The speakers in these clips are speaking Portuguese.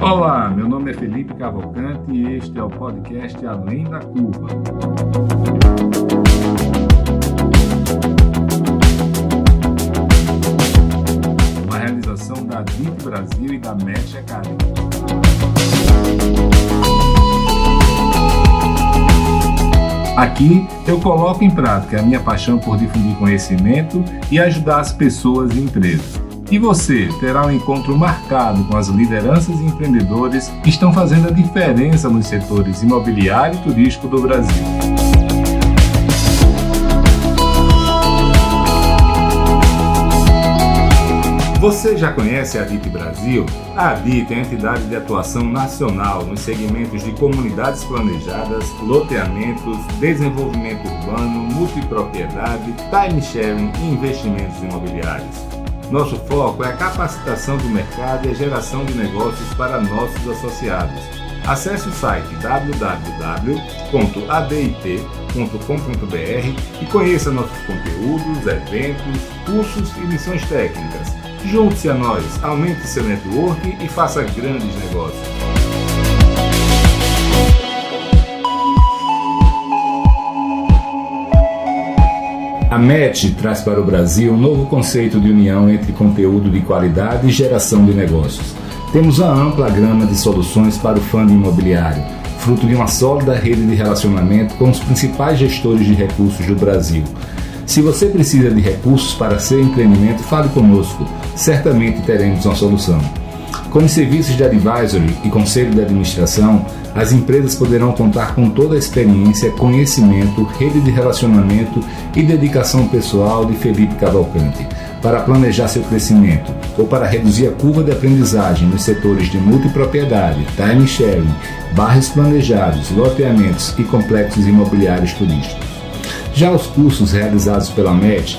Olá, meu nome é Felipe Cavalcante e este é o podcast Além da Curva. Uma realização da DIT Brasil e da Match Academy. Aqui eu coloco em prática a minha paixão por difundir conhecimento e ajudar as pessoas e empresas. E você terá um encontro marcado com as lideranças e empreendedores que estão fazendo a diferença nos setores imobiliário e turístico do Brasil. Você já conhece a DIT Brasil? A DIT é a entidade de atuação nacional nos segmentos de comunidades planejadas, loteamentos, desenvolvimento urbano, multipropriedade, time sharing e investimentos imobiliários. Nosso foco é a capacitação do mercado e a geração de negócios para nossos associados. Acesse o site www.adit.com.br e conheça nossos conteúdos, eventos, cursos e missões técnicas. Junte-se a nós, aumente seu network e faça grandes negócios. A MET traz para o Brasil um novo conceito de união entre conteúdo de qualidade e geração de negócios. Temos uma ampla gama de soluções para o fundo imobiliário, fruto de uma sólida rede de relacionamento com os principais gestores de recursos do Brasil. Se você precisa de recursos para seu empreendimento, fale conosco, certamente teremos uma solução. Com os serviços de advisory e conselho de administração, as empresas poderão contar com toda a experiência, conhecimento, rede de relacionamento e dedicação pessoal de Felipe Cavalcante para planejar seu crescimento ou para reduzir a curva de aprendizagem nos setores de multipropriedade, time sharing, bairros planejados, loteamentos e complexos imobiliários turísticos. Já os cursos realizados pela MET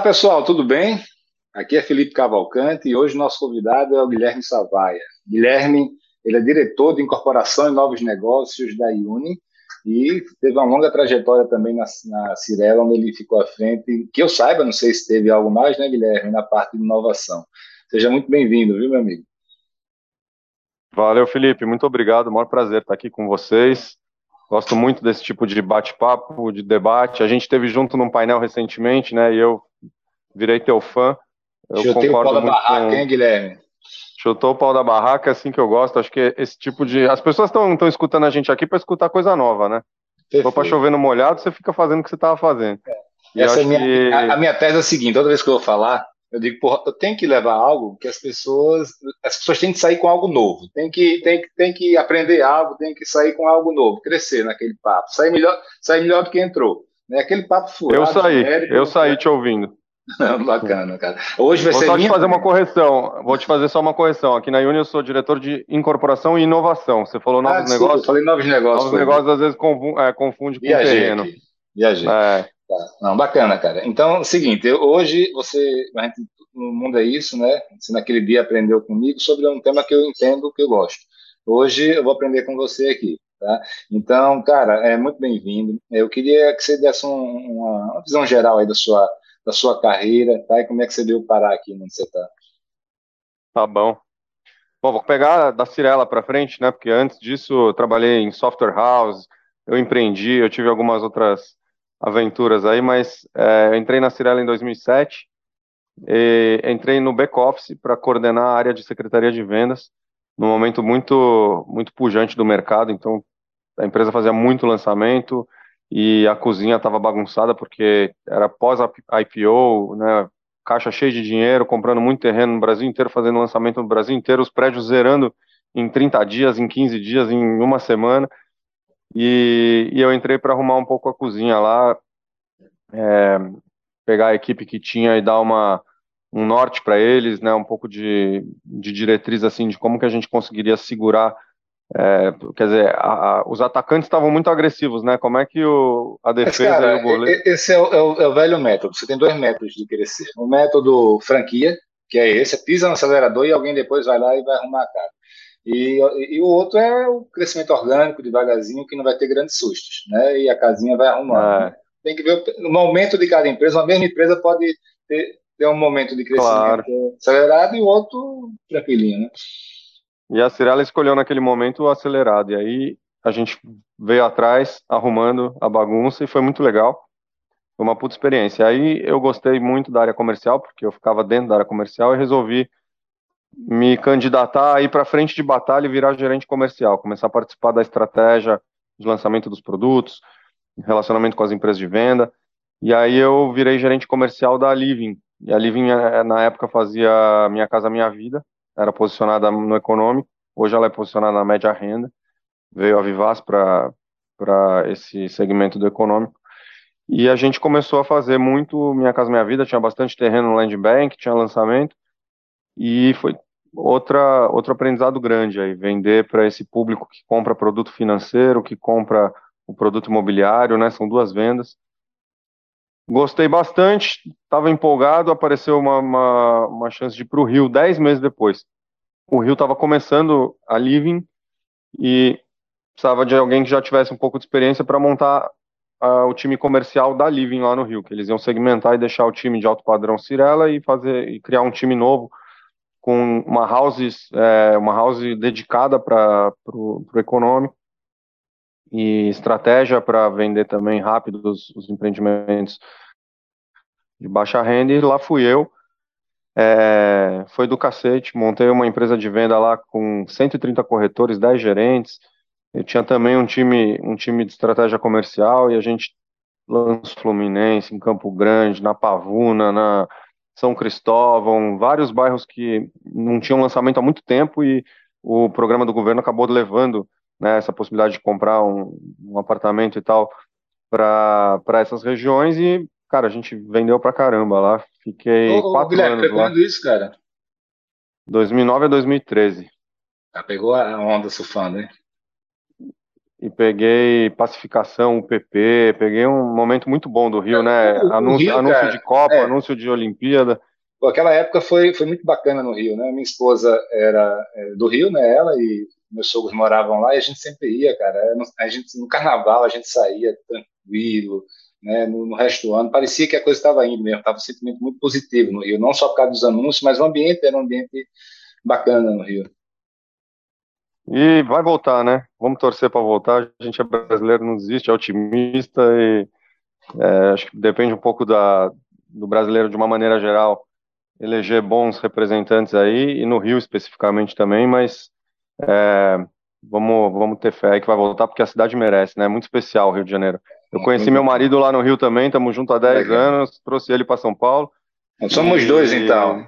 Olá pessoal, tudo bem? Aqui é Felipe Cavalcante e hoje nosso convidado é o Guilherme Savaia. Guilherme, ele é diretor de incorporação e novos negócios da Iuni e teve uma longa trajetória também na, na Cirela, onde ele ficou à frente. Que eu saiba, não sei se teve algo mais, né, Guilherme, na parte de inovação. Seja muito bem-vindo, viu, meu amigo? Valeu, Felipe. Muito obrigado. maior prazer estar aqui com vocês. Gosto muito desse tipo de bate-papo, de debate. A gente teve junto num painel recentemente, né? E eu virei teu fã. Eu Chutei concordo o pau da barraca, com... hein, Guilherme? Chutou o pau da barraca, é assim que eu gosto. Acho que esse tipo de. As pessoas estão escutando a gente aqui para escutar coisa nova, né? Se for para chover no molhado, você fica fazendo o que você estava fazendo. É. Essa é minha, que... a, a, minha tese é a seguinte: toda vez que eu vou falar, eu digo, porra, eu tenho que levar algo que as pessoas, as pessoas têm que sair com algo novo, tem que, tem tem que aprender algo, tem que sair com algo novo, crescer naquele papo, sair melhor, sair melhor do que entrou. Né? Aquele papo furado. Eu saí, genérico, eu saí te ouvindo. Bacana, cara. Hoje vai vou ser. Só minha... te fazer uma correção. Vou te fazer só uma correção. Aqui na Uni eu sou diretor de incorporação e inovação. Você falou novos ah, negócios. Eu falei novos negócios. Novos negócios às vezes confunde, é, confunde com Viajei terreno. Aqui. Viajei. É. Tá. Não, bacana, cara. Então, é o seguinte, eu, hoje você, a gente no mundo é isso, né? Você naquele dia aprendeu comigo sobre um tema que eu entendo, que eu gosto. Hoje eu vou aprender com você aqui, tá? Então, cara, é muito bem-vindo. Eu queria que você desse um, uma, uma, visão geral aí da sua, da sua carreira, tá? E como é que você veio parar aqui onde você está. Tá bom. Bom, vou pegar da Cirela para frente, né? Porque antes disso eu trabalhei em software house, eu empreendi, eu tive algumas outras aventuras aí, mas é, entrei na Cirela em 2007 E entrei no back office para coordenar a área de secretaria de vendas, num momento muito muito pujante do mercado. Então, a empresa fazia muito lançamento e a cozinha estava bagunçada porque era pós IPO, né? Caixa cheia de dinheiro, comprando muito terreno no Brasil inteiro, fazendo lançamento no Brasil inteiro, os prédios zerando em 30 dias, em 15 dias, em uma semana. E, e eu entrei para arrumar um pouco a cozinha lá, é, pegar a equipe que tinha e dar uma, um norte para eles, né, um pouco de, de diretriz assim de como que a gente conseguiria segurar. É, quer dizer, a, a, os atacantes estavam muito agressivos, né? Como é que o, a defesa cara, e o goleiro. Esse é o, é, o, é o, velho método. Você tem dois métodos de crescer: o método franquia, que é esse, pisa no acelerador e alguém depois vai lá e vai arrumar a cara. E, e, o outro é o crescimento orgânico, devagarzinho, que não vai ter grandes sustos, né? E a casinha vai arrumando. É. Tem que ver o momento de cada empresa. Uma mesma empresa pode ter, ter um momento de crescimento claro. acelerado e o outro tranquilinho, né? E a Cirela escolheu naquele momento o acelerado. E aí a gente veio atrás, arrumando a bagunça, e foi muito legal. Foi uma puta experiência. Aí eu gostei muito da área comercial, porque eu ficava dentro da área comercial e resolvi me candidatar a ir para frente de batalha e virar gerente comercial, começar a participar da estratégia de lançamento dos produtos, relacionamento com as empresas de venda. E aí eu virei gerente comercial da Living. E a Living, eh, na época, fazia Minha Casa Minha Vida, era posicionada no econômico, hoje ela é posicionada na média renda. Veio a Vivaz para esse segmento do econômico. E a gente começou a fazer muito Minha Casa Minha Vida, tinha bastante terreno no Land Bank, tinha lançamento, e foi outra outro aprendizado grande aí, vender para esse público que compra produto financeiro, que compra o produto imobiliário, né? São duas vendas. Gostei bastante, estava empolgado, apareceu uma, uma, uma chance de ir para o Rio dez meses depois. O Rio estava começando a Living e precisava de alguém que já tivesse um pouco de experiência para montar uh, o time comercial da Living lá no Rio, que eles iam segmentar e deixar o time de alto padrão Cirela e fazer e criar um time novo com uma house, é, uma house dedicada para o econômico e estratégia para vender também rápido os, os, empreendimentos de baixa renda. E lá fui eu. É, foi do cacete. Montei uma empresa de venda lá com 130 corretores, 10 gerentes. Eu tinha também um time, um time de estratégia comercial e a gente lançou Fluminense, em Campo Grande, na Pavuna, na são Cristóvão, vários bairros que não tinham lançamento há muito tempo e o programa do governo acabou levando né, essa possibilidade de comprar um, um apartamento e tal para essas regiões e, cara, a gente vendeu pra caramba lá. Fiquei ô, quatro Guilherme, anos lá. quando isso, cara? 2009 a 2013. Ah, pegou a onda surfando, hein? e peguei pacificação, UPP, peguei um momento muito bom do Rio, né? O, anúncio, Rio, anúncio de Copa, é. anúncio de Olimpíada. Pô, aquela época foi, foi muito bacana no Rio, né? Minha esposa era é, do Rio, né? Ela e meus sogros moravam lá e a gente sempre ia, cara. A gente, no carnaval a gente saía tranquilo, né? No, no resto do ano parecia que a coisa estava indo mesmo, estava um sentimento muito positivo no Rio, não só por causa dos anúncios, mas o ambiente era um ambiente bacana no Rio. E vai voltar, né? Vamos torcer para voltar. A gente é brasileiro, não desiste, é otimista e é, acho que depende um pouco da, do brasileiro de uma maneira geral eleger bons representantes aí e no Rio especificamente também, mas é, vamos, vamos ter fé aí que vai voltar porque a cidade merece, né? É muito especial o Rio de Janeiro. Eu conheci meu marido lá no Rio também, estamos juntos há 10 anos, trouxe ele para São Paulo. Somos dois então.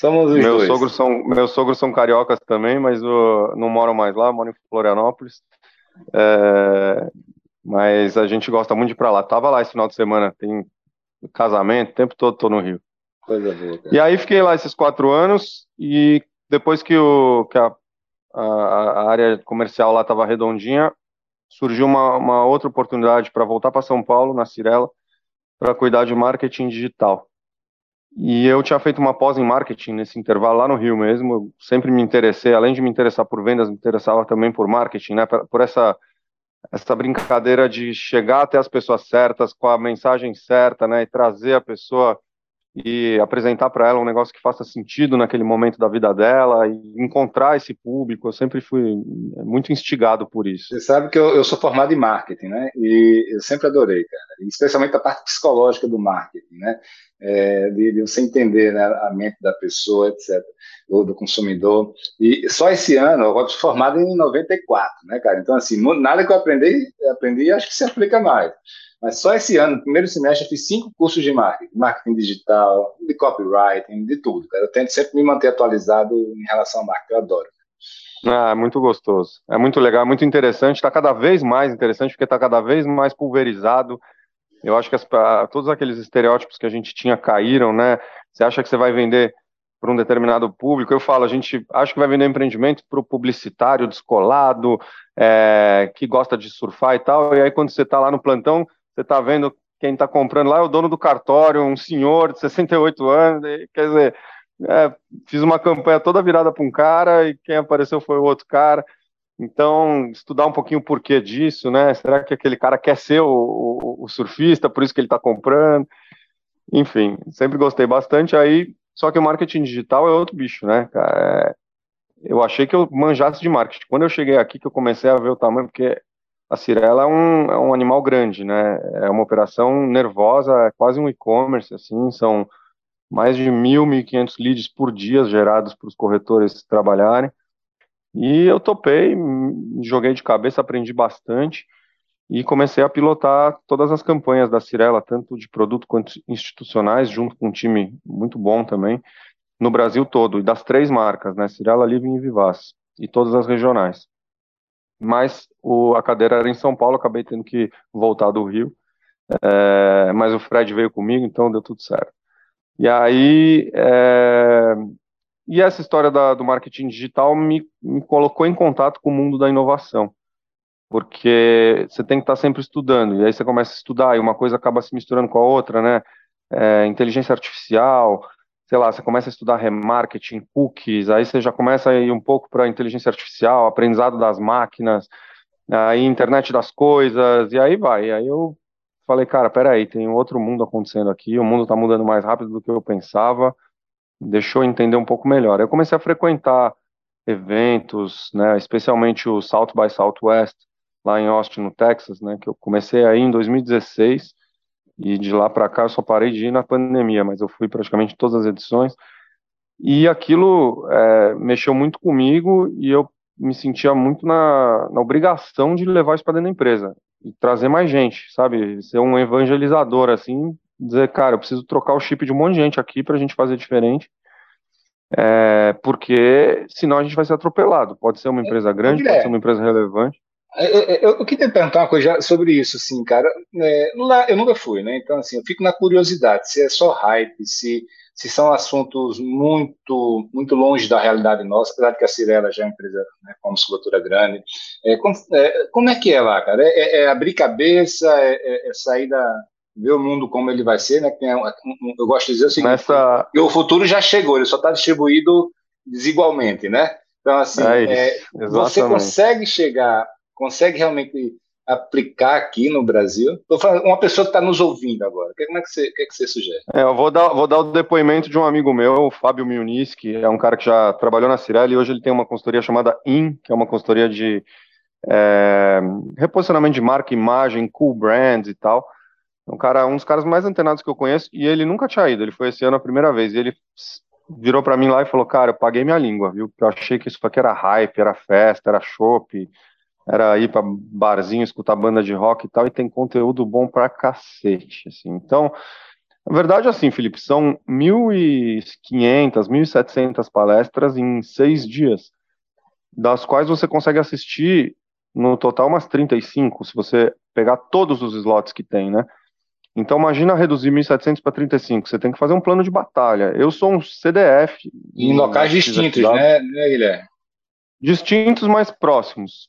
Somos os meus dois. Sogros são, meus sogros são cariocas também, mas uh, não moram mais lá, moram em Florianópolis. É, mas a gente gosta muito de ir pra lá. Tava lá esse final de semana, tem casamento, o tempo todo tô no Rio. Coisa boa, E aí fiquei lá esses quatro anos e depois que, o, que a, a, a área comercial lá estava redondinha, surgiu uma, uma outra oportunidade para voltar para São Paulo, na Cirela, para cuidar de marketing digital. E eu tinha feito uma pós em marketing nesse intervalo lá no Rio mesmo. Sempre me interessei, além de me interessar por vendas, me interessava também por marketing, né? Por essa essa brincadeira de chegar até as pessoas certas com a mensagem certa, né? E trazer a pessoa e apresentar para ela um negócio que faça sentido naquele momento da vida dela e encontrar esse público. Eu sempre fui muito instigado por isso. Você sabe que eu, eu sou formado em marketing, né? E eu sempre adorei, cara. Especialmente a parte psicológica do marketing, né? É, de, de, você entender né, a mente da pessoa, etc., do, do, consumidor. E só esse ano, eu sou formado em 94, né, cara? Então, assim, nada que eu aprendi, aprendi acho que se aplica mais. Mas só esse ano, no primeiro semestre, eu fiz cinco cursos de marketing, marketing digital, de copywriting, de tudo. Cara. Eu tento sempre me manter atualizado em relação ao marketing, eu adoro. Ah, é muito gostoso. É muito legal, é muito interessante. Está cada vez mais interessante porque está cada vez mais pulverizado. Eu acho que as, todos aqueles estereótipos que a gente tinha caíram, né? Você acha que você vai vender para um determinado público. Eu falo, a gente acha que vai vender empreendimento para o publicitário descolado, é, que gosta de surfar e tal. E aí, quando você está lá no plantão, você está vendo quem está comprando lá é o dono do cartório, um senhor de 68 anos, quer dizer, é, fiz uma campanha toda virada para um cara e quem apareceu foi o outro cara. Então, estudar um pouquinho o porquê disso, né? Será que aquele cara quer ser o, o, o surfista, por isso que ele está comprando? Enfim, sempre gostei bastante. Aí, só que o marketing digital é outro bicho, né? É, eu achei que eu manjasse de marketing. Quando eu cheguei aqui, que eu comecei a ver o tamanho, porque a Cirela é um, é um animal grande, né? É uma operação nervosa, é quase um e-commerce, assim, são mais de mil, mil e quinhentos leads por dia gerados para os corretores trabalharem. E eu topei, joguei de cabeça, aprendi bastante e comecei a pilotar todas as campanhas da Cirela, tanto de produto quanto institucionais, junto com um time muito bom também, no Brasil todo, e das três marcas, né? Cirela, Living e Vivaz, e todas as regionais mas o, a cadeira era em São Paulo, acabei tendo que voltar do Rio, é, mas o Fred veio comigo, então deu tudo certo. E aí, é, e essa história da, do marketing digital me, me colocou em contato com o mundo da inovação, porque você tem que estar sempre estudando, e aí você começa a estudar, e uma coisa acaba se misturando com a outra, né? É, inteligência artificial, sei lá, você começa a estudar remarketing, cookies, aí você já começa a ir um pouco para inteligência artificial, aprendizado das máquinas, aí internet das coisas, e aí vai. E aí eu falei, cara, peraí, tem outro mundo acontecendo aqui, o mundo está mudando mais rápido do que eu pensava, deixou eu entender um pouco melhor. Eu comecei a frequentar eventos, né, especialmente o South by Southwest, lá em Austin, no Texas, né, que eu comecei aí em 2016, e de lá para cá eu só parei de ir na pandemia, mas eu fui praticamente todas as edições. E aquilo é, mexeu muito comigo e eu me sentia muito na, na obrigação de levar isso para dentro da empresa e trazer mais gente, sabe? Ser um evangelizador, assim, dizer, cara, eu preciso trocar o chip de um monte de gente aqui para a gente fazer diferente. É, porque senão a gente vai ser atropelado. Pode ser uma empresa grande, pode ser uma empresa relevante. Eu, é, é, é, eu, eu, queria perguntar uma coisa sobre isso, assim, cara. É, lá, eu nunca fui, né? Então, assim, eu fico na curiosidade se é só hype, se, se são assuntos muito muito longe da realidade nossa, apesar de que a Cirela já é uma empresa né, com musculatura grande. É, como, é, como, é que é lá, cara? É, abrir cabeça, é, sair da, ver o mundo como ele vai ser, né? Eu gosto de dizer o seguinte: Nessa... o futuro já chegou, ele só está distribuído desigualmente, né? Então, assim, é, você consegue chegar consegue realmente aplicar aqui no Brasil? Tô falando, uma pessoa que está nos ouvindo agora, como é que você, que, é que você sugere? É, eu vou dar, vou dar o depoimento de um amigo meu, o Fábio Muniz, que é um cara que já trabalhou na Cirelli e hoje ele tem uma consultoria chamada IN, que é uma consultoria de é, reposicionamento de marca, imagem, cool brands e tal. É um cara, um dos caras mais antenados que eu conheço e ele nunca tinha ido, ele foi esse ano a primeira vez e ele virou para mim lá e falou, cara, eu paguei minha língua, viu? Eu achei que isso aqui era hype, era festa, era chopp, era ir para barzinho, escutar banda de rock e tal, e tem conteúdo bom pra cacete, assim. Então, na verdade, assim, Felipe, são 1.500, 1.700 palestras em seis dias, das quais você consegue assistir no total umas 35, se você pegar todos os slots que tem, né? Então, imagina reduzir 1.700 para 35. Você tem que fazer um plano de batalha. Eu sou um CDF. Em locais distintos, né, né, Guilherme? Distintos, mas próximos.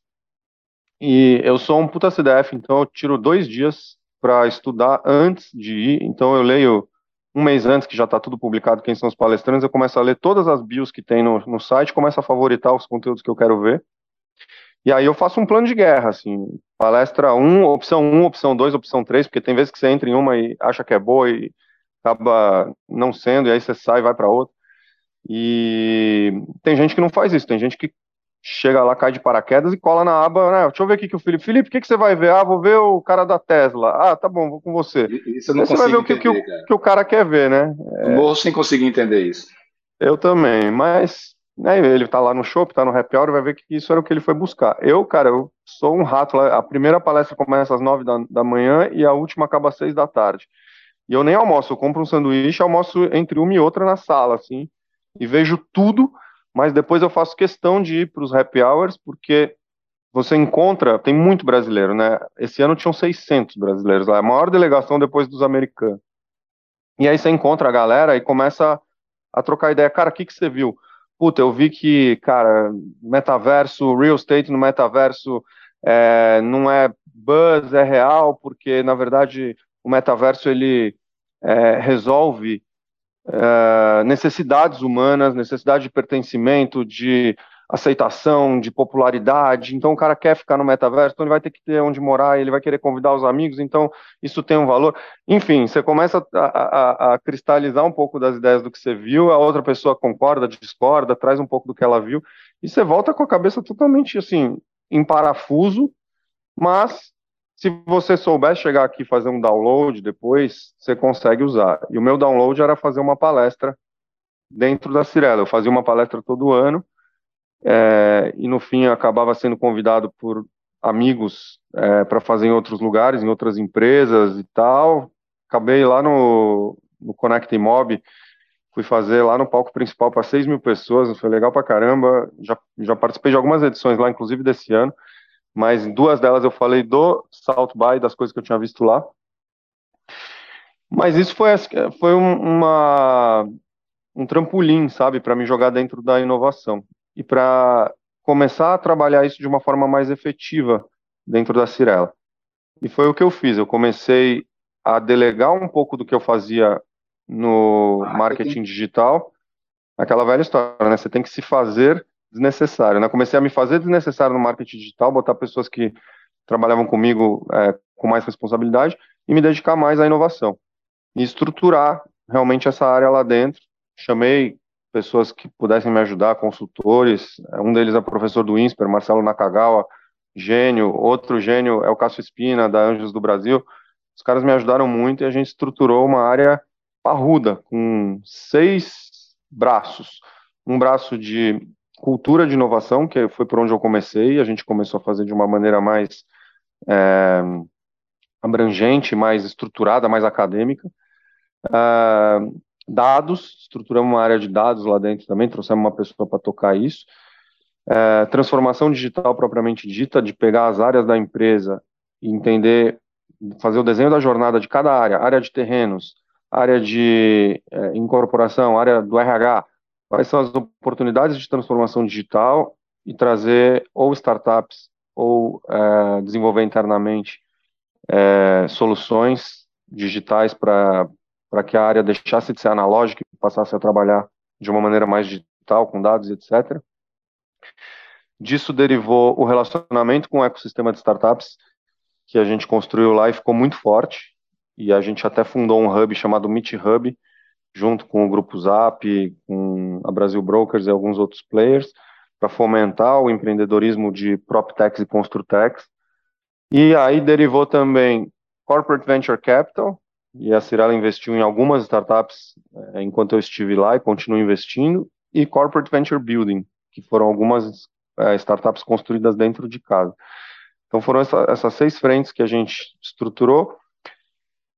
E eu sou um puta CDF, então eu tiro dois dias para estudar antes de ir. Então eu leio um mês antes, que já está tudo publicado, quem são os palestrantes, eu começo a ler todas as bios que tem no, no site, começo a favoritar os conteúdos que eu quero ver. E aí eu faço um plano de guerra, assim, palestra 1, opção 1, opção 2, opção 3, porque tem vezes que você entra em uma e acha que é boa e acaba não sendo, e aí você sai e vai para outro. E tem gente que não faz isso, tem gente que chega lá, cai de paraquedas e cola na aba, né? Deixa eu ver aqui que o Felipe. Felipe, o que, que você vai ver? Ah, vou ver o cara da Tesla. Ah, tá bom, vou com você. Isso eu não você vai ver o que, entender, que, o, que, o cara quer ver, né? É... Morro sem conseguir entender isso. Eu também, mas né, ele tá lá no shopping, tá no happy hour, vai ver que isso era o que ele foi buscar. Eu, cara, eu sou um rato. A primeira palestra começa às nove da, da manhã e a última acaba às seis da tarde. E eu nem almoço, eu compro um sanduíche, almoço entre uma e outra na sala, assim, e vejo tudo, mas depois eu faço questão de ir para os happy hours, porque você encontra, tem muito brasileiro, né? Esse ano tinham 600 brasileiros lá, a maior delegação depois dos americanos. E aí você encontra a galera e começa a trocar ideia. Cara, o que, que você viu? Puta, eu vi que, cara, metaverso, real estate no metaverso é, não é buzz, é real, porque na verdade o metaverso ele é, resolve é, necessidades humanas, necessidade de pertencimento, de aceitação, de popularidade. Então, o cara quer ficar no metaverso, então ele vai ter que ter onde morar, ele vai querer convidar os amigos, então isso tem um valor. Enfim, você começa a, a, a cristalizar um pouco das ideias do que você viu, a outra pessoa concorda, discorda, traz um pouco do que ela viu, e você volta com a cabeça totalmente assim, em parafuso, mas se você souber chegar aqui e fazer um download depois, você consegue usar. E o meu download era fazer uma palestra dentro da Cirela. Eu fazia uma palestra todo ano, é, e no fim acabava sendo convidado por amigos é, para fazer em outros lugares, em outras empresas e tal. Acabei lá no, no Connect Mob, fui fazer lá no palco principal para 6 mil pessoas, foi legal para caramba. Já, já participei de algumas edições lá, inclusive desse ano mas em duas delas eu falei do South By, das coisas que eu tinha visto lá. Mas isso foi, foi uma, um trampolim, sabe, para me jogar dentro da inovação e para começar a trabalhar isso de uma forma mais efetiva dentro da Cirela. E foi o que eu fiz. Eu comecei a delegar um pouco do que eu fazia no marketing digital, aquela velha história, né? Você tem que se fazer desnecessário. Né? Comecei a me fazer desnecessário no marketing digital, botar pessoas que trabalhavam comigo é, com mais responsabilidade e me dedicar mais à inovação. E estruturar realmente essa área lá dentro. Chamei pessoas que pudessem me ajudar, consultores. Um deles é o professor do INSPER, Marcelo Nakagawa, gênio. Outro gênio é o Cássio Espina, da Anjos do Brasil. Os caras me ajudaram muito e a gente estruturou uma área parruda, com seis braços. Um braço de cultura de inovação, que foi por onde eu comecei, a gente começou a fazer de uma maneira mais é, abrangente, mais estruturada, mais acadêmica. É, dados, estruturamos uma área de dados lá dentro também, trouxemos uma pessoa para tocar isso. É, transformação digital propriamente dita, de pegar as áreas da empresa e entender, fazer o desenho da jornada de cada área, área de terrenos, área de é, incorporação, área do RH, quais são as oportunidades de transformação digital e trazer ou startups ou é, desenvolver internamente é, soluções digitais para que a área deixasse de ser analógica e passasse a trabalhar de uma maneira mais digital, com dados, etc. Disso derivou o relacionamento com o ecossistema de startups que a gente construiu lá e ficou muito forte. E a gente até fundou um hub chamado Meet Hub, junto com o Grupo Zap, com a Brasil Brokers e alguns outros players, para fomentar o empreendedorismo de PropTechs e Construtex. E aí derivou também Corporate Venture Capital, e a Cirela investiu em algumas startups é, enquanto eu estive lá e continuo investindo, e Corporate Venture Building, que foram algumas é, startups construídas dentro de casa. Então foram essa, essas seis frentes que a gente estruturou,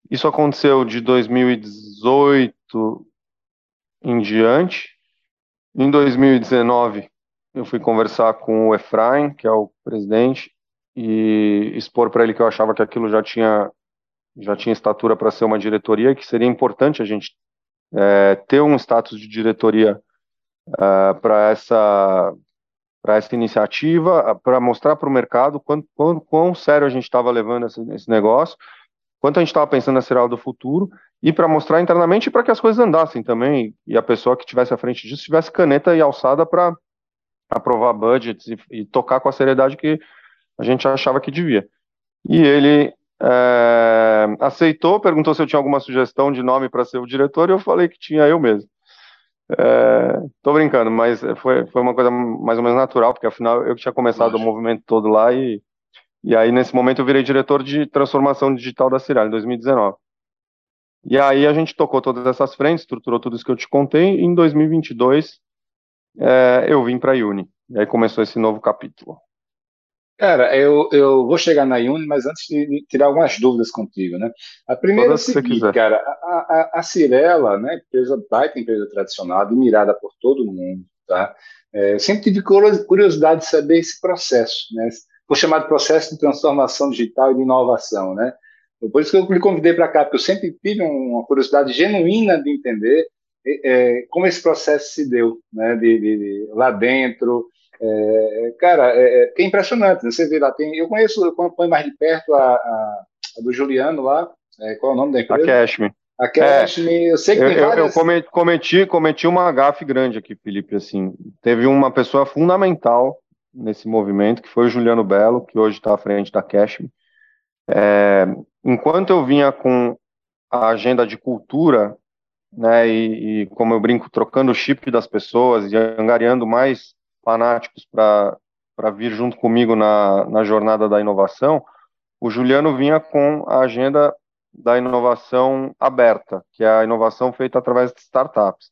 isso aconteceu de 2018 em diante. Em 2019, eu fui conversar com o Efraim, que é o presidente, e expor para ele que eu achava que aquilo já tinha já tinha estatura para ser uma diretoria, que seria importante a gente é, ter um status de diretoria é, para essa para essa iniciativa, para mostrar para o mercado quão, quão, quão sério a gente estava levando esse, esse negócio quanto a gente estava pensando na Serial do futuro e para mostrar internamente para que as coisas andassem também e a pessoa que tivesse à frente disso tivesse caneta e alçada para aprovar budgets e, e, tocar com a seriedade que a gente achava que devia. E ele é, aceitou, perguntou se eu tinha alguma sugestão de nome para ser o diretor e eu falei que tinha eu mesmo. É, tô brincando, mas foi, foi uma coisa mais ou menos natural, porque afinal eu tinha começado Nossa. o movimento todo lá e, e aí nesse momento eu virei diretor de transformação digital da Cirela em 2019. E aí a gente tocou todas essas frentes, estruturou tudo isso que eu te contei, e em 2022 é, eu vim para a Uni. E aí começou esse novo capítulo. Cara, eu, eu vou chegar na Uni, mas antes de tirar algumas dúvidas contigo, né? A primeira Todas é a seguinte, cara, a, a, a Cirela, né, empresa, baita empresa tradicional, admirada por todo mundo, tá? É, eu sempre tive curiosidade de saber esse processo, né? Foi chamado processo de transformação digital e de inovação, né? Por isso que eu me convidei para cá, porque eu sempre tive uma curiosidade genuína de entender é, como esse processo se deu, né? De, de, de lá dentro, é, cara, é, é, é impressionante. Né? Você vê lá, tem, eu conheço, eu acompanho mais de perto a, a, a do Juliano lá. É, qual é o nome da empresa? A Cashme. A Cashme, é, eu sei que eu, tem várias... Eu cometi, cometi uma gafe grande aqui, Felipe. Assim, teve uma pessoa fundamental nesse movimento, que foi o Juliano Belo, que hoje está à frente da Cashme. É, enquanto eu vinha com a agenda de cultura, né, e, e, como eu brinco, trocando o chip das pessoas e angariando mais fanáticos para vir junto comigo na, na jornada da inovação, o Juliano vinha com a agenda da inovação aberta, que é a inovação feita através de startups.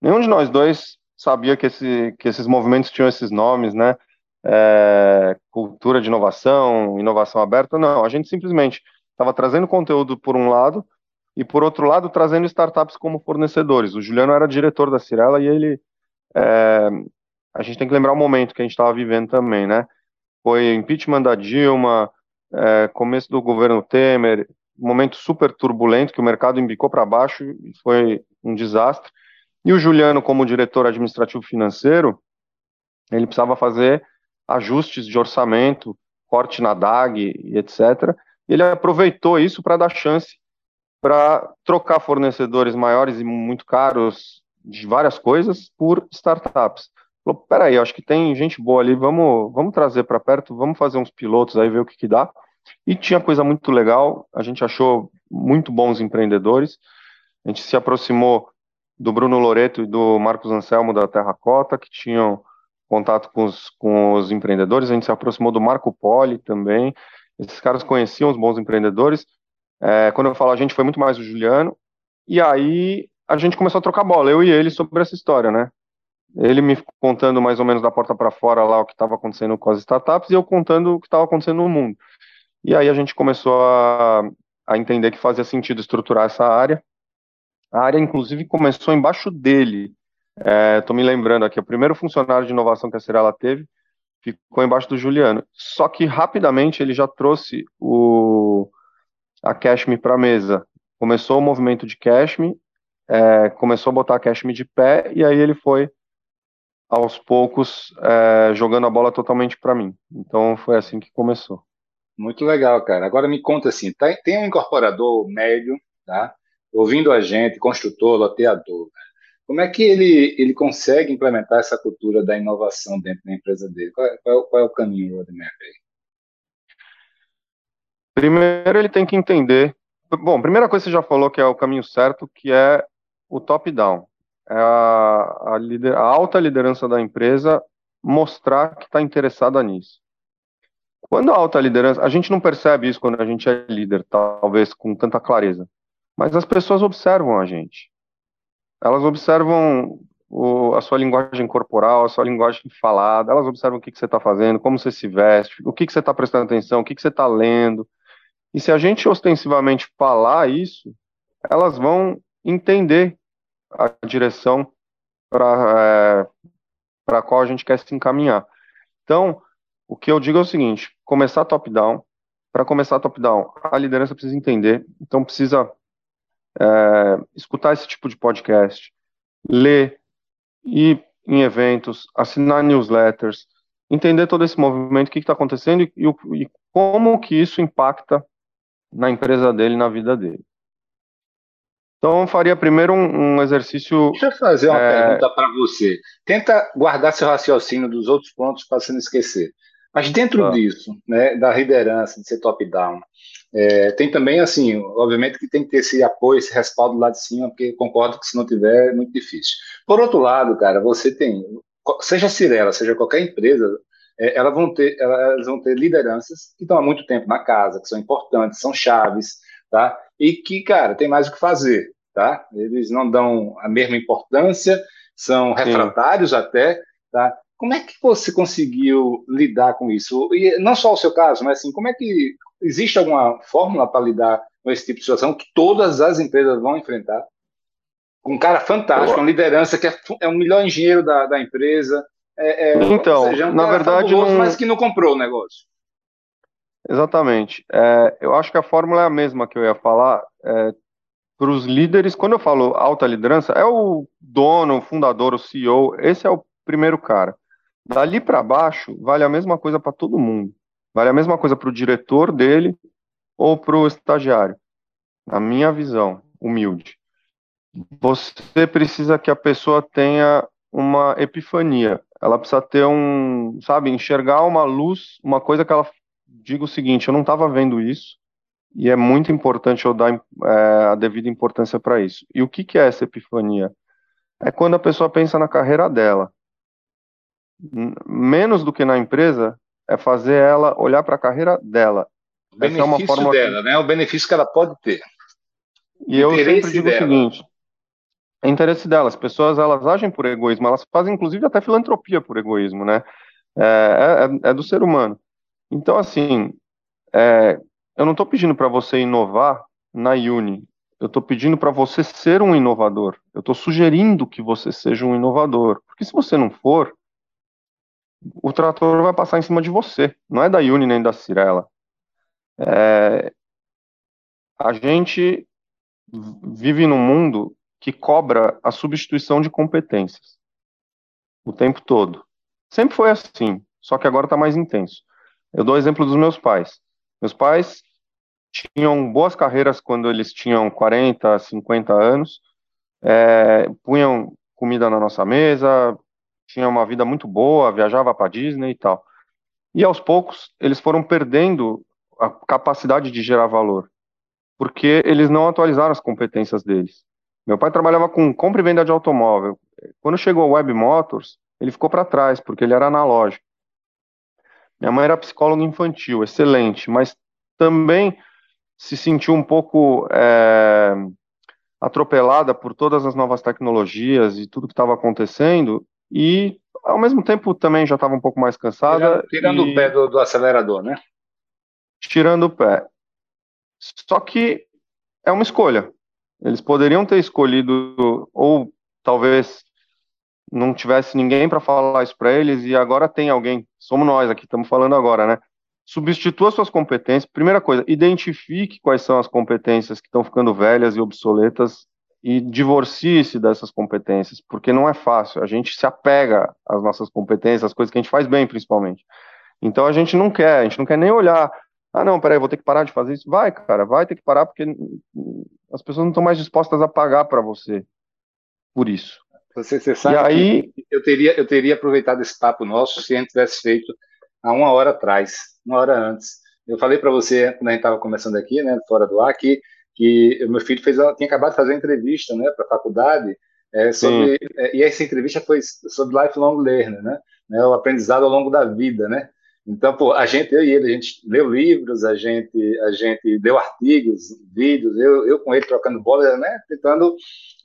Nenhum de nós dois sabia que, esse, que esses movimentos tinham esses nomes, né? É, cultura de inovação, inovação aberta, não. A gente simplesmente estava trazendo conteúdo por um lado e, por outro lado, trazendo startups como fornecedores. O Juliano era diretor da Cirela e ele é, a gente tem que lembrar o momento que a gente estava vivendo também, né? Foi impeachment da Dilma, é, começo do governo Temer, momento super turbulento que o mercado embicou para baixo e foi um desastre. E o Juliano, como diretor administrativo financeiro, ele precisava fazer ajustes de orçamento, corte na DAG e etc. Ele aproveitou isso para dar chance para trocar fornecedores maiores e muito caros de várias coisas por startups. Falou, peraí, acho que tem gente boa ali, vamos, vamos trazer para perto, vamos fazer uns pilotos aí, ver o que, que dá. E tinha coisa muito legal, a gente achou muito bons empreendedores, a gente se aproximou do Bruno Loreto e do Marcos Anselmo da Terracota, que tinham contato com os, com os empreendedores, a gente se aproximou do Marco Poli também, esses caras conheciam os bons empreendedores, é, quando eu falo a gente, foi muito mais o Juliano, e aí a gente começou a trocar bola, eu e ele, sobre essa história, né? ele me contando mais ou menos da porta para fora lá o que estava acontecendo com as startups e eu contando o que estava acontecendo no mundo. E aí a gente começou a, a entender que fazia sentido estruturar essa área. A área, inclusive, começou embaixo dele. Estou é, me lembrando aqui, o primeiro funcionário de inovação que a Cirela teve ficou embaixo do Juliano. Só que rapidamente ele já trouxe o, a Cashme para a mesa. Começou o movimento de Cashme, é, começou a botar a Cashme de pé, e aí ele foi aos poucos é, jogando a bola totalmente para mim. Então foi assim que começou. Muito legal, cara. Agora me conta assim, tá, tem um incorporador médio, tá? Ouvindo a gente, construtor, loteador. Como é que ele, ele consegue implementar essa cultura da inovação dentro da empresa dele? Qual é, qual é, qual é o caminho roadmap aí? Primeiro ele tem que entender. Bom, primeira coisa que você já falou que é o caminho certo, que é o top-down é a, a, lider, a alta liderança da empresa mostrar que está interessada nisso. Quando a alta liderança, a gente não percebe isso quando a gente é líder, talvez com tanta clareza, mas as pessoas observam a gente. Elas observam o, a sua linguagem corporal, a sua linguagem falada, elas observam o que, que você está fazendo, como você se veste, o que, que você está prestando atenção, o que, que você está lendo. E se a gente ostensivamente falar isso, elas vão entender a direção para é, para qual a gente quer se encaminhar. Então, o que eu digo é o seguinte: começar top-down. Para começar top-down, a liderança precisa entender, então precisa é, escutar esse tipo de podcast, ler, ir em eventos, assinar newsletters, entender todo esse movimento, o que está acontecendo e, e, como que isso impacta na empresa dele, na vida dele. Então, eu faria primeiro um, um exercício. Deixa eu fazer uma é... pergunta para você. Tenta guardar seu raciocínio dos outros pontos para você não esquecer. Mas dentro ah. disso, né, da liderança, de ser top-down, É, tem também, assim, obviamente que tem que ter esse apoio, esse respaldo lá de cima, porque concordo que se não tiver é muito difícil. Por outro lado, cara, você tem, seja a Cirela, seja qualquer empresa, é, elas, vão ter, elas vão ter lideranças que estão há muito tempo na casa, que são importantes, são chaves, tá? E que, cara, tem mais o que fazer, tá? Eles não dão a mesma importância, são refratários Sim. até, tá? Como é que você conseguiu lidar com isso? E não só o seu caso, mas assim, como é que existe alguma fórmula para lidar com esse tipo de situação que todas as empresas vão enfrentar? Um cara fantástico, uma liderança que é, é o melhor engenheiro da, da empresa. É, é, então, seja, um na verdade, não... mas que não comprou o negócio. Exatamente. É, eu acho que a fórmula é a mesma que eu ia falar. É, para os líderes, quando eu falo alta liderança, é o dono, o fundador, o CEO, esse é o primeiro cara. Dali para baixo, vale a mesma coisa para todo mundo. Vale a mesma coisa para o diretor dele ou para o estagiário. Na minha visão, humilde. Você precisa que a pessoa tenha uma epifania. Ela precisa ter um, sabe, enxergar uma luz, uma coisa que ela diga o seguinte: eu não estava vendo isso, e é muito importante eu dar é, a devida importância para isso. E o que, que é essa epifania? É quando a pessoa pensa na carreira dela menos do que na empresa, é fazer ela olhar para a carreira dela. O benefício é uma forma dela, que... né? O benefício que ela pode ter. E eu sempre digo dela. o seguinte: é interesse dela. As pessoas elas agem por egoísmo, elas fazem inclusive até filantropia por egoísmo, né? É, é, é do ser humano. Então, assim, é, eu não estou pedindo para você inovar na Uni. Eu estou pedindo para você ser um inovador. Eu estou sugerindo que você seja um inovador. Porque se você não for, o trator vai passar em cima de você, não é da Uni nem da Cirela. É, a gente vive num mundo que cobra a substituição de competências o tempo todo. Sempre foi assim, só que agora está mais intenso. Eu dou o exemplo dos meus pais. Meus pais tinham boas carreiras quando eles tinham 40, 50 anos, é, punham comida na nossa mesa, tinha uma vida muito boa, viajava para Disney e tal. E aos poucos eles foram perdendo a capacidade de gerar valor, porque eles não atualizaram as competências deles. Meu pai trabalhava com compra e venda de automóvel. Quando chegou a Web Motors, ele ficou para trás, porque ele era analógico. Minha mãe era psicóloga infantil, excelente, mas também se sentiu um pouco é, atropelada por todas as novas tecnologias e tudo que estava acontecendo e ao mesmo tempo também já estava um pouco mais cansada. Tirando, tirando e... o pé do, do, acelerador, né? Tirando o pé. Só que é uma escolha. Eles poderiam ter escolhido, ou talvez não tivesse ninguém para falar isso para eles, e agora tem alguém, somos nós aqui, estamos falando agora, né? Substitua suas competências. Primeira coisa, identifique quais são as competências que estão ficando velhas e obsoletas e divorcie-se dessas competências, porque não é fácil. A gente se apega às nossas competências, às coisas que a gente faz bem, principalmente. Então a gente não quer, a gente não quer nem olhar. Ah, não, peraí, vou ter que parar de fazer isso. Vai, cara, vai ter que parar porque as pessoas não estão mais dispostas a pagar para você por isso. Você, você sabe e aí eu teria eu teria aproveitado esse papo nosso se a gente tivesse feito há uma hora atrás, uma hora antes. Eu falei para você quando a gente estava começando aqui, né, fora do ar, que que meu filho fez, tinha acabado de fazer uma entrevista, né, para a faculdade, é, sobre, é, e essa entrevista foi sobre lifelong learning, né, né, o aprendizado ao longo da vida, né. Então, pô, a gente, eu e ele, a gente leu livros, a gente, a gente leu artigos, vídeos, eu, eu com ele trocando bola, né, tentando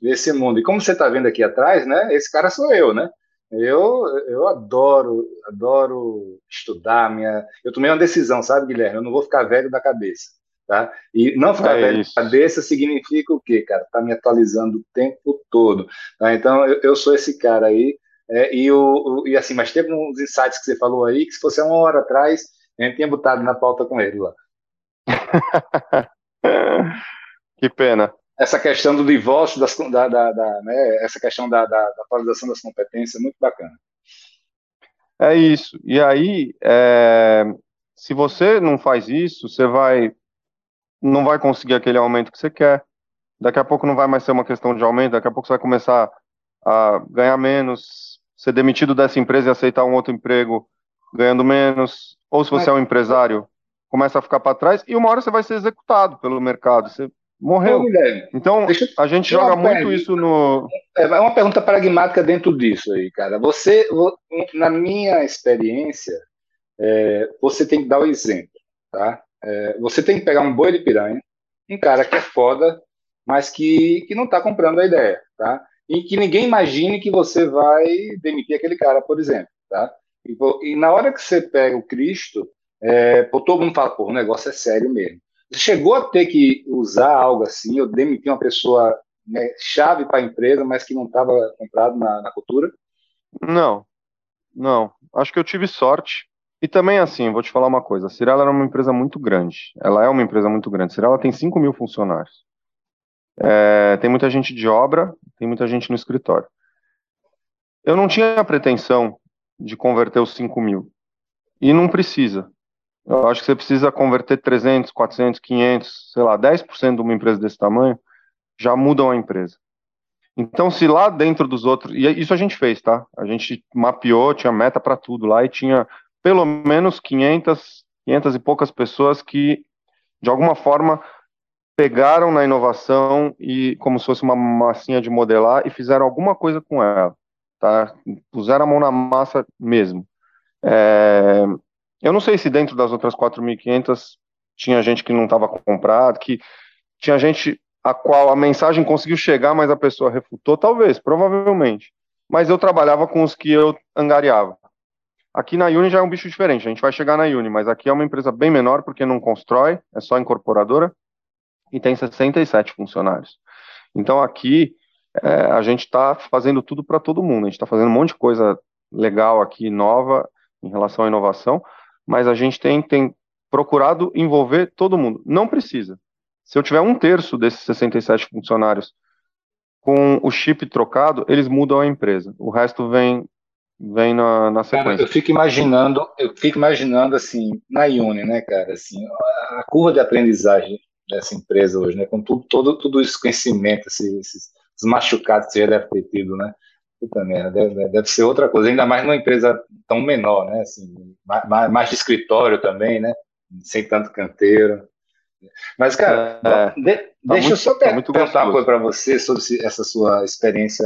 ver esse mundo. E como você está vendo aqui atrás, né, esse cara sou eu, né. Eu, eu adoro, adoro estudar. Minha, eu tomei uma decisão, sabe, Guilherme? Eu não vou ficar velho da cabeça. Tá? E não ficar é velho de cabeça significa o quê, cara? Tá me atualizando o tempo todo. Tá? Então, eu, eu, sou esse cara aí. É, e, o, e assim, mas teve uns insights que você falou aí que se fosse uma hora atrás, a gente tinha botado na pauta com ele lá. que pena. Essa questão do divórcio, das, da, da, da né, essa questão da, da, da atualização das competências, é muito bacana. É isso. E aí, é, se você não faz isso, você vai não vai conseguir aquele aumento que você quer. Daqui a pouco não vai mais ser uma questão de aumento, daqui a pouco você vai começar a ganhar menos, ser demitido dessa empresa e aceitar um outro emprego ganhando menos. Ou se você Mas, é um empresário, começa a ficar para trás e uma hora você vai ser executado pelo mercado. Você morreu. Então, a gente joga muito pergunta. isso no. É uma pergunta pragmática dentro disso aí, cara. Você, na minha experiência, é, você tem que dar o exemplo, tá? É, você tem que pegar um boi de piranha, um cara que é foda, mas que, que não está comprando a ideia, tá? E que ninguém imagine que você vai demitir aquele cara, por exemplo, tá? E, e na hora que você pega o Cristo, é, pô, todo mundo fala, pô, o negócio é sério mesmo. Você chegou a ter que usar algo assim, ou demitir uma pessoa né, chave para a empresa, mas que não estava comprado na, na cultura? Não, não. Acho que eu tive sorte. E também, assim, vou te falar uma coisa: a Cirela era uma empresa muito grande. Ela é uma empresa muito grande. A Cirela tem 5 mil funcionários. É, tem muita gente de obra, tem muita gente no escritório. Eu não tinha a pretensão de converter os 5 mil. E não precisa. Eu acho que você precisa converter 300, 400, 500, sei lá, 10% de uma empresa desse tamanho, já mudam a empresa. Então, se lá dentro dos outros, e isso a gente fez, tá? A gente mapeou, tinha meta para tudo lá e tinha pelo menos 500, 500 e poucas pessoas que, de alguma forma, pegaram na inovação e, como se fosse uma massinha de modelar, e fizeram alguma coisa com ela, tá? Puseram a mão na massa mesmo. É, eu não sei se dentro das outras 4.500 tinha gente que não estava comprado, que tinha gente a qual a mensagem conseguiu chegar, mas a pessoa refutou, talvez, provavelmente. Mas eu trabalhava com os que eu angariava. Aqui na Uni já é um bicho diferente, a gente vai chegar na Uni, mas aqui é uma empresa bem menor porque não constrói, é só incorporadora e tem 67 funcionários. Então aqui é, a gente está fazendo tudo para todo mundo, a gente está fazendo um monte de coisa legal aqui, nova, em relação à inovação, mas a gente tem, tem procurado envolver todo mundo. Não precisa. Se eu tiver um terço desses 67 funcionários com o chip trocado, eles mudam a empresa. O resto vem vem na, na sequência. Cara, eu fico imaginando, eu fico imaginando assim, na Uni, né, cara, assim, a curva de aprendizagem dessa empresa hoje, né, com tudo, todo, tudo esse conhecimento, esses, esses machucados que você já deve ter tido, né, puta merda, deve, deve, ser outra coisa, ainda mais numa empresa tão menor, né, assim, mais, mais de escritório também, né, sem tanto canteiro. Mas, cara, é, de, tá deixa muito, eu só tá perguntar uma coisa para você sobre essa sua experiência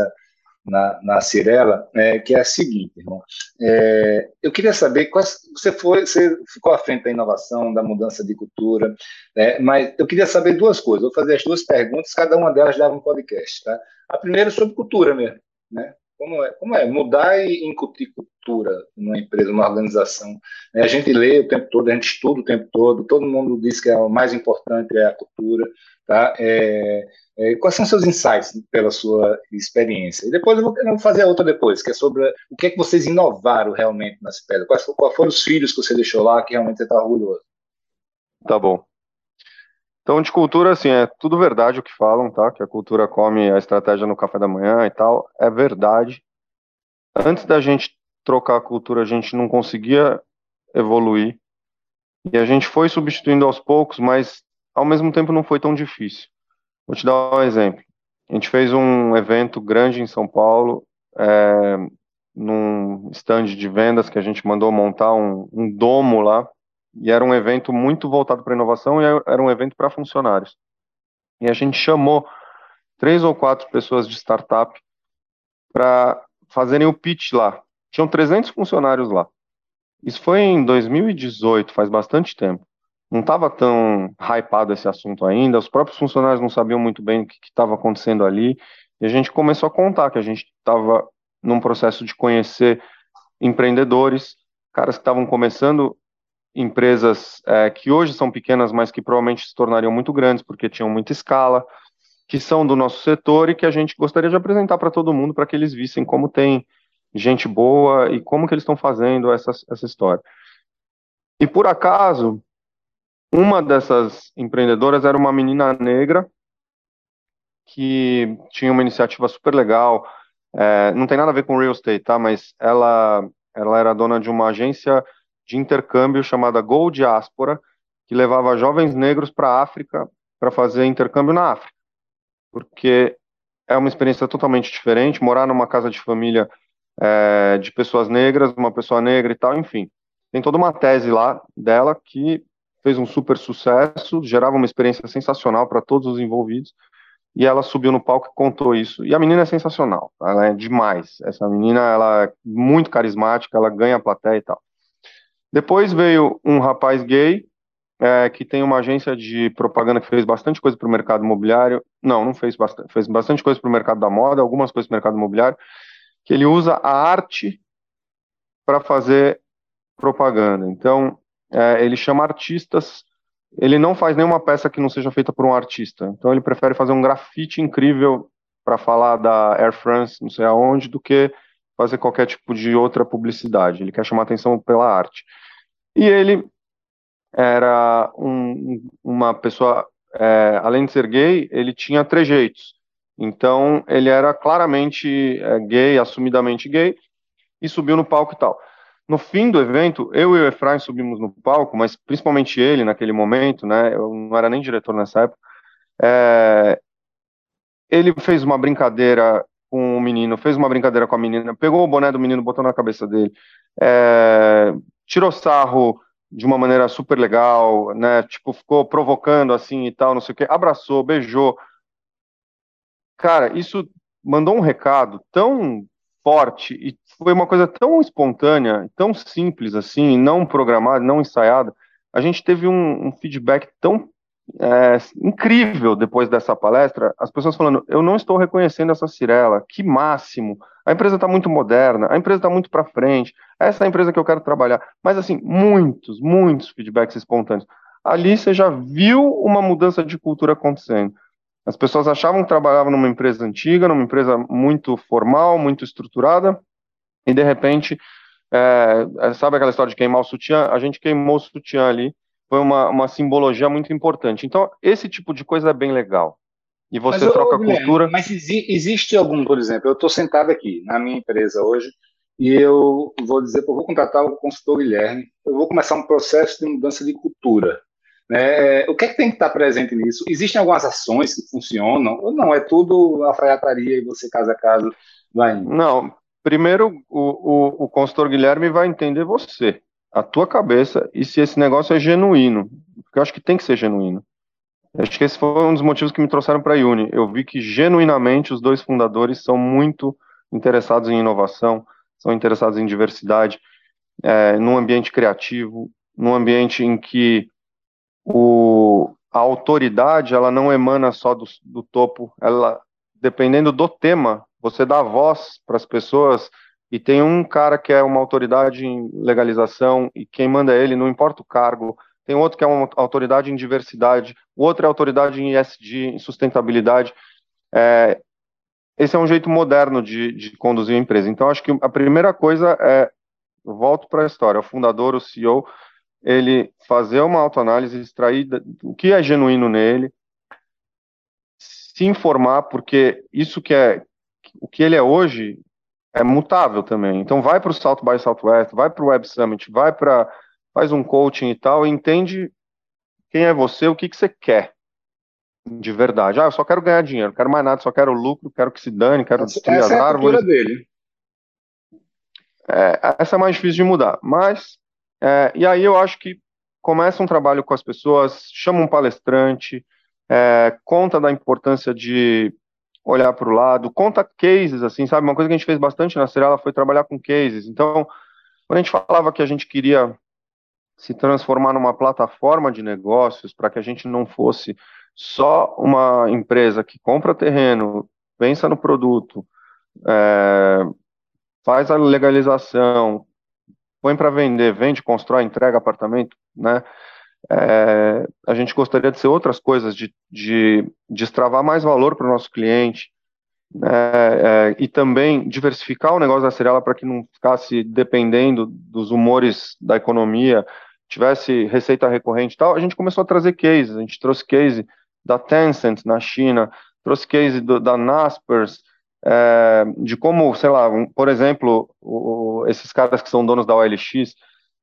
na, na Cirela, é, que é a seguinte, irmão. É, eu queria saber, quais, você foi, você ficou à frente da inovação, da mudança de cultura, né, mas eu queria saber duas coisas. Vou fazer as duas perguntas, cada uma delas dava um podcast. Tá? A primeira é sobre cultura mesmo, né? Como é, como é mudar e incutir cultura numa empresa, numa organização? Né? A gente lê o tempo todo, a gente estuda o tempo todo, todo mundo diz que é o mais importante é a cultura, tá? É, é, quais são seus insights pela sua experiência? E depois eu vou, eu vou, fazer a outra depois, que é sobre o que é que vocês inovaram realmente nas pedras. Quais, quais foram os filhos que você deixou lá que realmente você está orgulhoso? Tá bom. Então, de cultura, assim, é tudo verdade o que falam, tá? Que a cultura come a estratégia no café da manhã e tal. É verdade. Antes da gente trocar a cultura, a gente não conseguia evoluir. E a gente foi substituindo aos poucos, mas ao mesmo tempo não foi tão difícil. Vou te dar um exemplo. A gente fez um evento grande em São Paulo, é, num stand de vendas que a gente mandou montar um, um domo lá, e era um evento muito voltado para inovação e era um evento para funcionários. E a gente chamou três ou quatro pessoas de startup para fazerem o pitch lá. Tinham 300 funcionários lá. Isso foi em 2018, faz bastante tempo não estava tão hypado esse assunto ainda, os próprios funcionários não sabiam muito bem o que estava acontecendo ali, e a gente começou a contar que a gente estava num processo de conhecer empreendedores, caras que estavam começando empresas é, que hoje são pequenas, mas que provavelmente se tornariam muito grandes porque tinham muita escala, que são do nosso setor e que a gente gostaria de apresentar para todo mundo para que eles vissem como tem gente boa e como que eles estão fazendo essa, essa história. E por acaso, uma dessas empreendedoras era uma menina negra que tinha uma iniciativa super legal. É, não tem nada a ver com real estate, tá? Mas ela, ela era dona de uma agência de intercâmbio chamada Go Diaspora, que levava jovens negros para a África para fazer intercâmbio na África. Porque é uma experiência totalmente diferente, morar numa casa de família é, de pessoas negras, uma pessoa negra e tal, enfim. Tem toda uma tese lá dela que fez um super sucesso, gerava uma experiência sensacional para todos os envolvidos. E ela subiu no palco e contou isso. E a menina é sensacional, ela é demais. Essa menina, ela é muito carismática, ela ganha a plateia e tal. Depois veio um rapaz gay, é, que tem uma agência de propaganda que fez bastante coisa para o mercado imobiliário. Não, não fez bastante, fez bastante coisa para o mercado da moda, algumas coisas para o mercado imobiliário, que ele usa a arte para fazer propaganda. Então, é, ele chama artistas, ele não faz nenhuma peça que não seja feita por um artista. Então, ele prefere fazer um grafite incrível para falar da Air France, não sei aonde, do que fazer qualquer tipo de outra publicidade. Ele quer chamar atenção pela arte. E ele era um, uma pessoa, é, além de ser gay, ele tinha trejeitos. Então, ele era claramente é, gay, assumidamente gay, e subiu no palco e tal. No fim do evento, eu e o Efraim subimos no palco, mas principalmente ele naquele momento, né? Eu não era nem diretor nessa época. É, ele fez uma brincadeira com o menino, fez uma brincadeira com a menina, pegou o boné do menino, botou na cabeça dele, é, tirou sarro de uma maneira super legal, né? Tipo, ficou provocando assim e tal, não sei o quê, abraçou, beijou. Cara, isso mandou um recado tão forte e foi uma coisa tão espontânea, tão simples assim, não programada, não ensaiada. A gente teve um, um feedback tão é, incrível depois dessa palestra. As pessoas falando: eu não estou reconhecendo essa Cirela, que máximo. A empresa está muito moderna, a empresa está muito para frente. Essa é a empresa que eu quero trabalhar. Mas assim, muitos, muitos feedbacks espontâneos. Ali você já viu uma mudança de cultura acontecendo. As pessoas achavam que trabalhavam numa empresa antiga, numa empresa muito formal, muito estruturada, e de repente, é, é, sabe aquela história de queimar o sutiã? A gente queimou o sutiã ali, foi uma, uma simbologia muito importante. Então, esse tipo de coisa é bem legal. E você mas, troca a cultura. Mas existe algum, por exemplo, eu estou sentado aqui na minha empresa hoje, e eu vou dizer, eu vou contratar o consultor Guilherme, eu vou começar um processo de mudança de cultura. É, o que, é que tem que estar presente nisso? Existem algumas ações que funcionam ou não? É tudo alfaiataria e você casa a casa vai indo? Não. Primeiro, o, o, o consultor Guilherme vai entender você, a tua cabeça e se esse negócio é genuíno. Porque eu acho que tem que ser genuíno. Acho que esse foi um dos motivos que me trouxeram para a Uni. Eu vi que genuinamente os dois fundadores são muito interessados em inovação, são interessados em diversidade, é, num ambiente criativo, num ambiente em que o, a autoridade ela não emana só do, do topo, ela dependendo do tema, você dá voz para as pessoas e tem um cara que é uma autoridade em legalização e quem manda é ele, não importa o cargo, tem outro que é uma autoridade em diversidade, o outro é autoridade em ESG, em sustentabilidade. É, esse é um jeito moderno de, de conduzir a empresa. Então, acho que a primeira coisa é, volto para a história, o fundador, o CEO, ele fazer uma autoanálise, extrair o que é genuíno nele, se informar, porque isso que é o que ele é hoje é mutável também. Então vai para o South by Southwest, vai para o Web Summit, vai para faz um coaching e tal, e entende quem é você, o que, que você quer de verdade. Ah, eu só quero ganhar dinheiro, quero mais nada, só quero lucro, quero que se dane, quero destruir essa as é árvores. dele. É, essa é mais difícil de mudar, mas é, e aí eu acho que começa um trabalho com as pessoas, chama um palestrante, é, conta da importância de olhar para o lado, conta cases, assim, sabe? Uma coisa que a gente fez bastante na Cirela foi trabalhar com cases. Então, quando a gente falava que a gente queria se transformar numa plataforma de negócios para que a gente não fosse só uma empresa que compra terreno, pensa no produto, é, faz a legalização, põe para vender, vende, constrói, entrega apartamento, né? É, a gente gostaria de ser outras coisas, de, de destravar mais valor para o nosso cliente, né? É, e também diversificar o negócio da Cirela para que não ficasse dependendo dos humores da economia, tivesse receita recorrente e tal. A gente começou a trazer cases, a gente trouxe case da Tencent na China, trouxe case do, da Naspers, é, de como, sei lá, um, por exemplo, o, esses caras que são donos da OLX,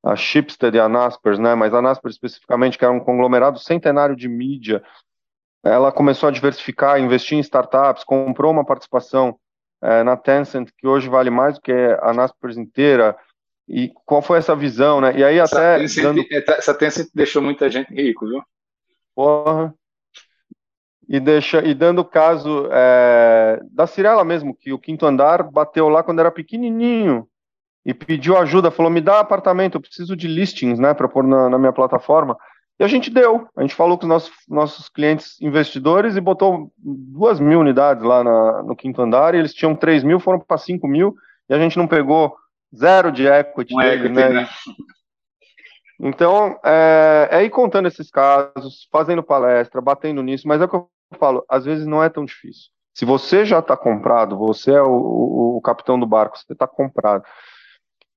a Shipstead e a Naspers, né, mas a Naspers especificamente, que era um conglomerado centenário de mídia, ela começou a diversificar, investir em startups, comprou uma participação é, na Tencent, que hoje vale mais do que a Naspers inteira, E qual foi essa visão, né? E aí até. Essa dando... essa Tencent deixou muita gente rico, viu? Porra. E, deixa, e dando o caso é, da Cirela mesmo, que o quinto andar bateu lá quando era pequenininho e pediu ajuda, falou: me dá apartamento, eu preciso de listings, né, para pôr na, na, minha plataforma. E a gente deu, a gente falou com os nossos, nossos clientes investidores e botou duas mil unidades lá na, no quinto andar, e eles tinham três mil, foram para cinco mil, e a gente não pegou zero de equity, um dele, equity né? né? Então, é, é ir contando esses casos, fazendo palestra, batendo nisso, mas é o que eu falo, às vezes não é tão difícil. Se você já está comprado, você é o, o, o, capitão do barco, você está comprado,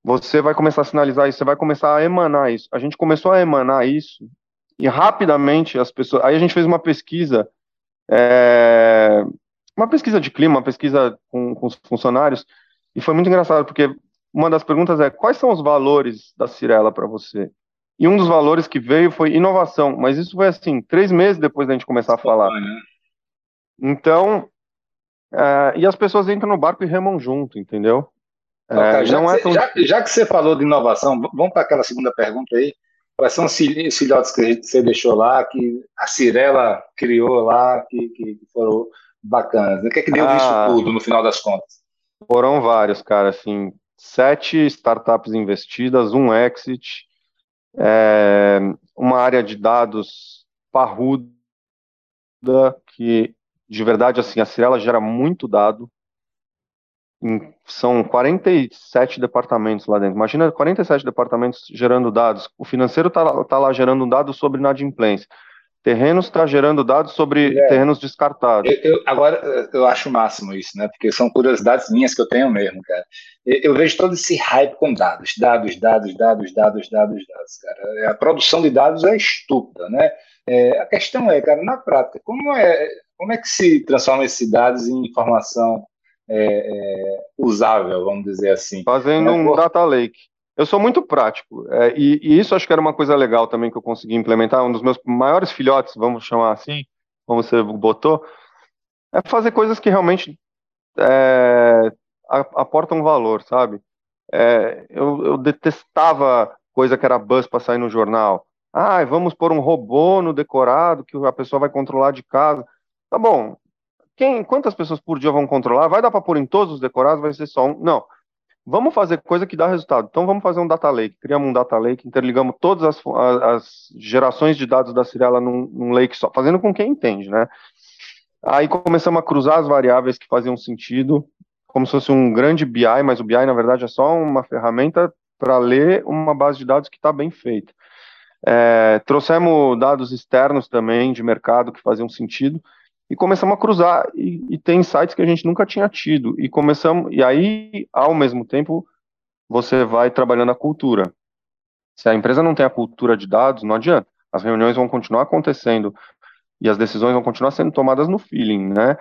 você vai começar a sinalizar isso, você vai começar a emanar isso. A gente começou a emanar isso e rapidamente as pessoas. Aí a gente fez uma pesquisa, é, uma pesquisa de clima, uma pesquisa com, com os funcionários, e foi muito engraçado, porque uma das perguntas é: quais são os valores da Cirela para você? E um dos valores que veio foi inovação, mas isso foi assim, três meses depois da gente começar a falar. Né? Então, é, e as pessoas entram no barco e remam junto, entendeu? É, já, não é tão... já, já, que você falou de inovação, vamos para aquela segunda pergunta aí. Quais são os filhotes que você deixou lá, que a Cirela criou lá, que, que foram bacanas? O que é que deu ah, isso tudo, no final das contas? Foram vários, cara, assim, sete startups investidas, um exit, é, uma área de dados parruda, que de verdade, assim, a Cirela gera muito dado, são 47 departamentos lá dentro. Imagina 47 departamentos gerando dados. O financeiro está tá lá gerando um dado sobre inadimplência. Terrenos está gerando dados sobre é. terrenos descartados. Eu, eu, agora, eu acho o máximo isso, né? Porque são curiosidades minhas que eu tenho mesmo, cara. Eu, eu, vejo todo esse hype com dados, dados, dados, dados, dados, dados, dados, cara. A produção de dados é estúpida, né? É, a questão é, cara, na prática, como é, como é que se transforma esses dados em informação é, é, usável, vamos dizer assim? Fazendo é, um data lake. Eu sou muito prático, é, e, e, isso acho que era uma coisa legal também que eu consegui implementar. Um dos meus maiores filhotes, vamos chamar assim, como você botou, é fazer coisas que realmente é, aportam valor, sabe? É, eu, eu, detestava coisa que era buzz para sair no jornal. Ah, vamos pôr um robô no decorado que a pessoa vai controlar de casa. Tá bom. Quem, quantas pessoas por dia vão controlar? Vai dar para pôr em todos os decorados? Vai ser só um? Não. Vamos fazer coisa que dá resultado. Então vamos fazer um data lake. Criamos um data lake, interligamos todas as, as gerações de dados da Cirela num, num, lake só, fazendo com quem entende, né? Aí começamos a cruzar as variáveis que faziam sentido, como se fosse um grande BI, mas o BI na verdade é só uma ferramenta para ler uma base de dados que está bem feita. É, trouxemos dados externos também de mercado que faziam sentido e começamos a cruzar e, e tem sites que a gente nunca tinha tido e começamos e aí ao mesmo tempo você vai trabalhando a cultura. Se a empresa não tem a cultura de dados, não adianta. As reuniões vão continuar acontecendo e as decisões vão continuar sendo tomadas no feeling, né?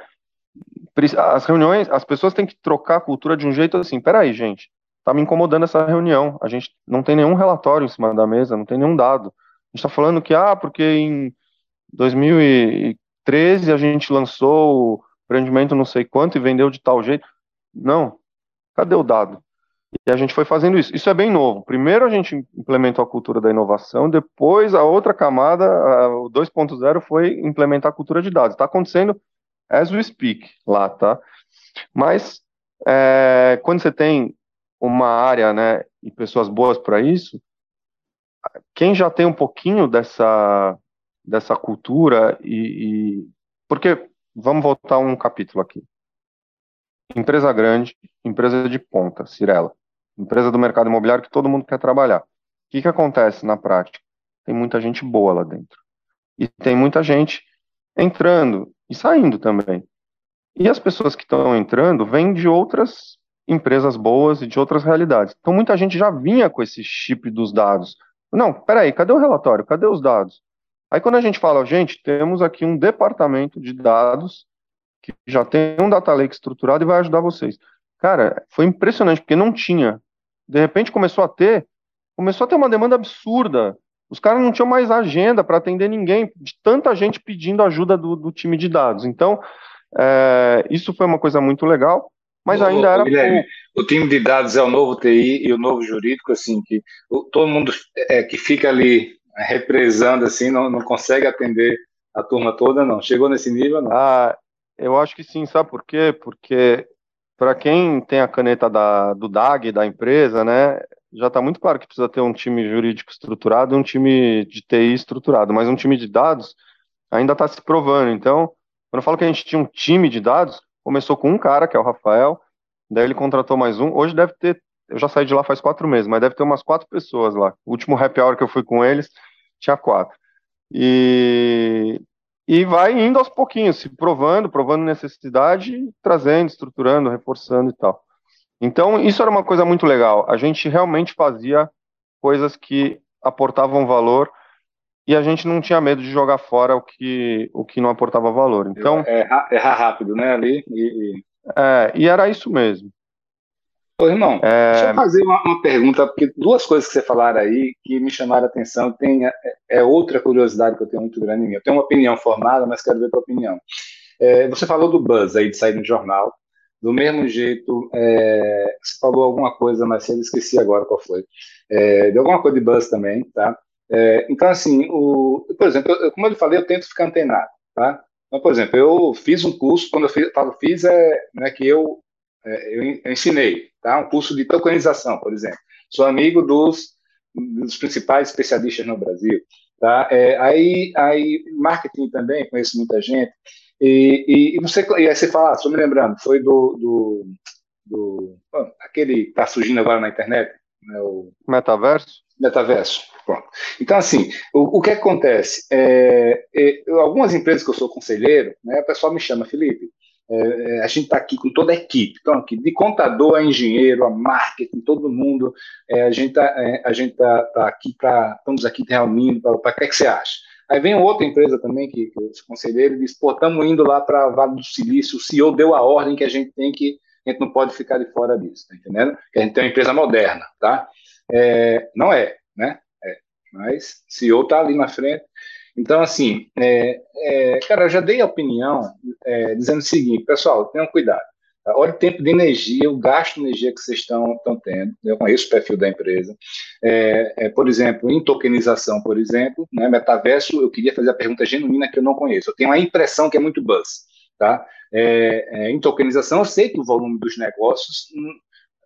As reuniões, as pessoas têm que trocar a cultura de um jeito assim. Peraí, gente, tá me incomodando essa reunião. A gente não tem nenhum relatório em cima da mesa, não tem nenhum dado. A gente está falando que, ah, porque em 2000 13 a gente lançou o empreendimento não sei quanto e vendeu de tal jeito. Não. Cadê o dado? E a gente foi fazendo isso. Isso é bem novo. Primeiro a gente implementou a cultura da inovação, depois a outra camada, o 2.0, foi implementar a cultura de dados. Está acontecendo as we speak lá, tá? Mas é, quando você tem uma área, né, e pessoas boas para isso, quem já tem um pouquinho dessa dessa cultura e, e, porque vamos voltar um capítulo aqui. Empresa grande, empresa de ponta, Cirela, empresa do mercado imobiliário que todo mundo quer trabalhar. O que, que acontece na prática? Tem muita gente boa lá dentro e tem muita gente entrando e saindo também. E as pessoas que estão entrando vêm de outras empresas boas e de outras realidades. Então muita gente já vinha com esse chip dos dados. Não, peraí, cadê o relatório? Cadê os dados? Aí quando a gente fala, gente, temos aqui um departamento de dados que já tem um data lake estruturado e vai ajudar vocês. Cara, foi impressionante, porque não tinha. De repente começou a ter, começou a ter uma demanda absurda. Os caras não tinham mais agenda para atender ninguém, de tanta gente pedindo ajuda do, do time de dados. Então, é, isso foi uma coisa muito legal. mas ainda era Guilherme, o time de dados é o novo TI e o novo jurídico, assim, que todo mundo é, que fica ali represando, assim, não, não consegue atender a turma toda, não. Chegou nesse nível, não? Ah, eu acho que sim, sabe por quê? Porque para quem tem a caneta da, do DAG, da empresa, né, já está muito claro que precisa ter um time jurídico estruturado e um time de TI estruturado, mas um time de dados ainda está se provando. Então, quando eu falo que a gente tinha um time de dados, começou com um cara, que é o Rafael, daí ele contratou mais um. Hoje deve ter, eu já saí de lá faz quatro meses, mas deve ter umas quatro pessoas lá. O último happy hour que eu fui com eles, tinha quatro. E, e vai indo aos pouquinhos, se provando, provando necessidade, trazendo, estruturando, reforçando e tal. Então, isso era uma coisa muito legal. A gente realmente fazia coisas que aportavam valor e a gente não tinha medo de jogar fora o que, o que não aportava valor. Então, é, é errar rápido, né, ali. E, e... É, e era isso mesmo. Ô, irmão, é... deixa eu fazer uma, uma, pergunta, porque duas coisas que você falaram aí que me chamaram a atenção, tem, é, é, outra curiosidade que eu tenho muito grande em mim. Eu tenho uma opinião formada, mas quero ver a tua opinião. É, você falou do buzz aí, de sair no jornal. Do mesmo jeito, é, você falou alguma coisa, mas eu esqueci agora qual foi. É, de alguma coisa de buzz também, tá? É, então, assim, o, por exemplo, eu, como eu falei, eu tento ficar antenado, tá? Então, por exemplo, eu fiz um curso, quando eu fiz, falo fiz, é né, que eu, eu, eu ensinei, tá? Um curso de tokenização, por exemplo. Sou amigo dos, dos principais especialistas no Brasil, tá? É, aí, aí, marketing também, conheço muita gente. E, e, e você, e aí você fala, estou me lembrando, foi do, do, do bom, aquele que está surgindo agora na internet, né, o metaverso. Metaverso. Pronto. Então, assim, o, o que acontece? É, é, algumas empresas que eu sou conselheiro, né, o pessoal me chama, Felipe, é, é a gente está aqui com toda a equipe, então, aqui, de contador a engenheiro, a marketing, todo mundo, é, a gente está é, a gente tá, tá aqui para, estamos aqui reunindo, para o que é que você acha? Aí vem outra empresa também, que, que esse conselheiro diz, pô, estamos indo lá para Vale do Silício, o CEO deu a ordem que a gente tem que, a gente não pode ficar de fora disso, tá entendendo? Que a gente tem uma empresa moderna, tá? Não é, né? Mas CEO está ali na frente. Então, assim, é, é, cara, eu já dei a opinião é, dizendo o seguinte, pessoal, tenham cuidado. Tá? Olha o tempo de energia, o gasto de energia que vocês estão, estão tendo. Eu conheço o perfil da empresa. É, é, por exemplo, em tokenização, por exemplo, né, metaverso, eu queria fazer a pergunta genuína que eu não conheço. Eu tenho a impressão que é muito buzz. Tá? É, em tokenização, eu sei que o volume dos negócios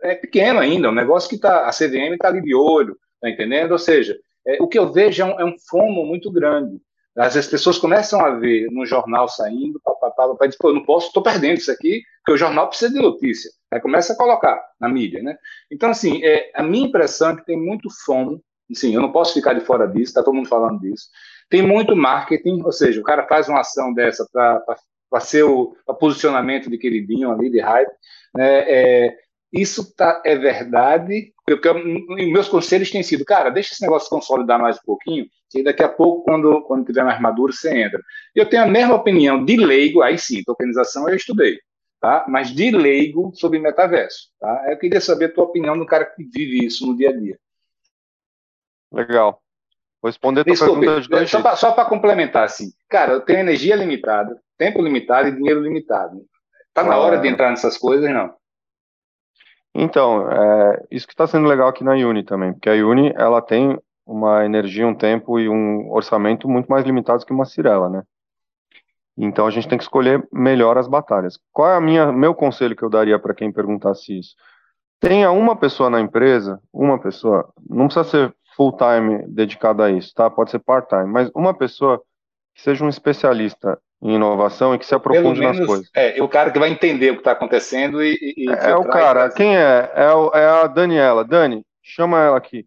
é pequeno ainda, é um negócio que tá, a CVM está ali de olho, tá entendendo? Ou seja, é, o que eu vejo é um, é um fomo muito grande. As, as pessoas começam a ver no jornal saindo, papapá, papai diz, pô, eu não posso, estou perdendo isso aqui, porque o jornal precisa de notícia. Aí começa a colocar na mídia, né? Então, assim, é, a minha impressão é que tem muito fomo, sim, eu não posso ficar de fora disso, está todo mundo falando disso. Tem muito marketing, ou seja, o cara faz uma ação dessa para ser o posicionamento de queridinho ali, de hype, né? É, isso tá, é verdade, porque meus conselhos têm sido, cara, deixa esse negócio consolidar mais um pouquinho, e daqui a pouco, quando, quando tiver mais maduro, você entra. Eu tenho a mesma opinião de leigo, aí sim, tokenização eu estudei, tá? mas de leigo sobre metaverso. Tá? Eu queria saber a tua opinião do cara que vive isso no dia a dia. Legal. Vou responder a tua Desculpe, pergunta de dois Só para complementar, assim, cara, eu tenho energia limitada, tempo limitado e dinheiro limitado. Tá na hora de entrar nessas coisas, não? Então, é, isso que está sendo legal aqui na Uni também, porque a Uni ela tem uma energia, um tempo e um orçamento muito mais limitados que uma Cirela, né? Então a gente tem que escolher melhor as batalhas. Qual é a minha meu conselho que eu daria para quem perguntasse isso? Tenha uma pessoa na empresa, uma pessoa, não precisa ser full time dedicada a isso, tá? Pode ser part time, mas uma pessoa que seja um especialista em inovação e que se aprofunde menos, nas coisas. É, o cara que vai entender o que está acontecendo e. e é, é o cara. Quem é? É, o, é, a Daniela. Dani, chama ela aqui.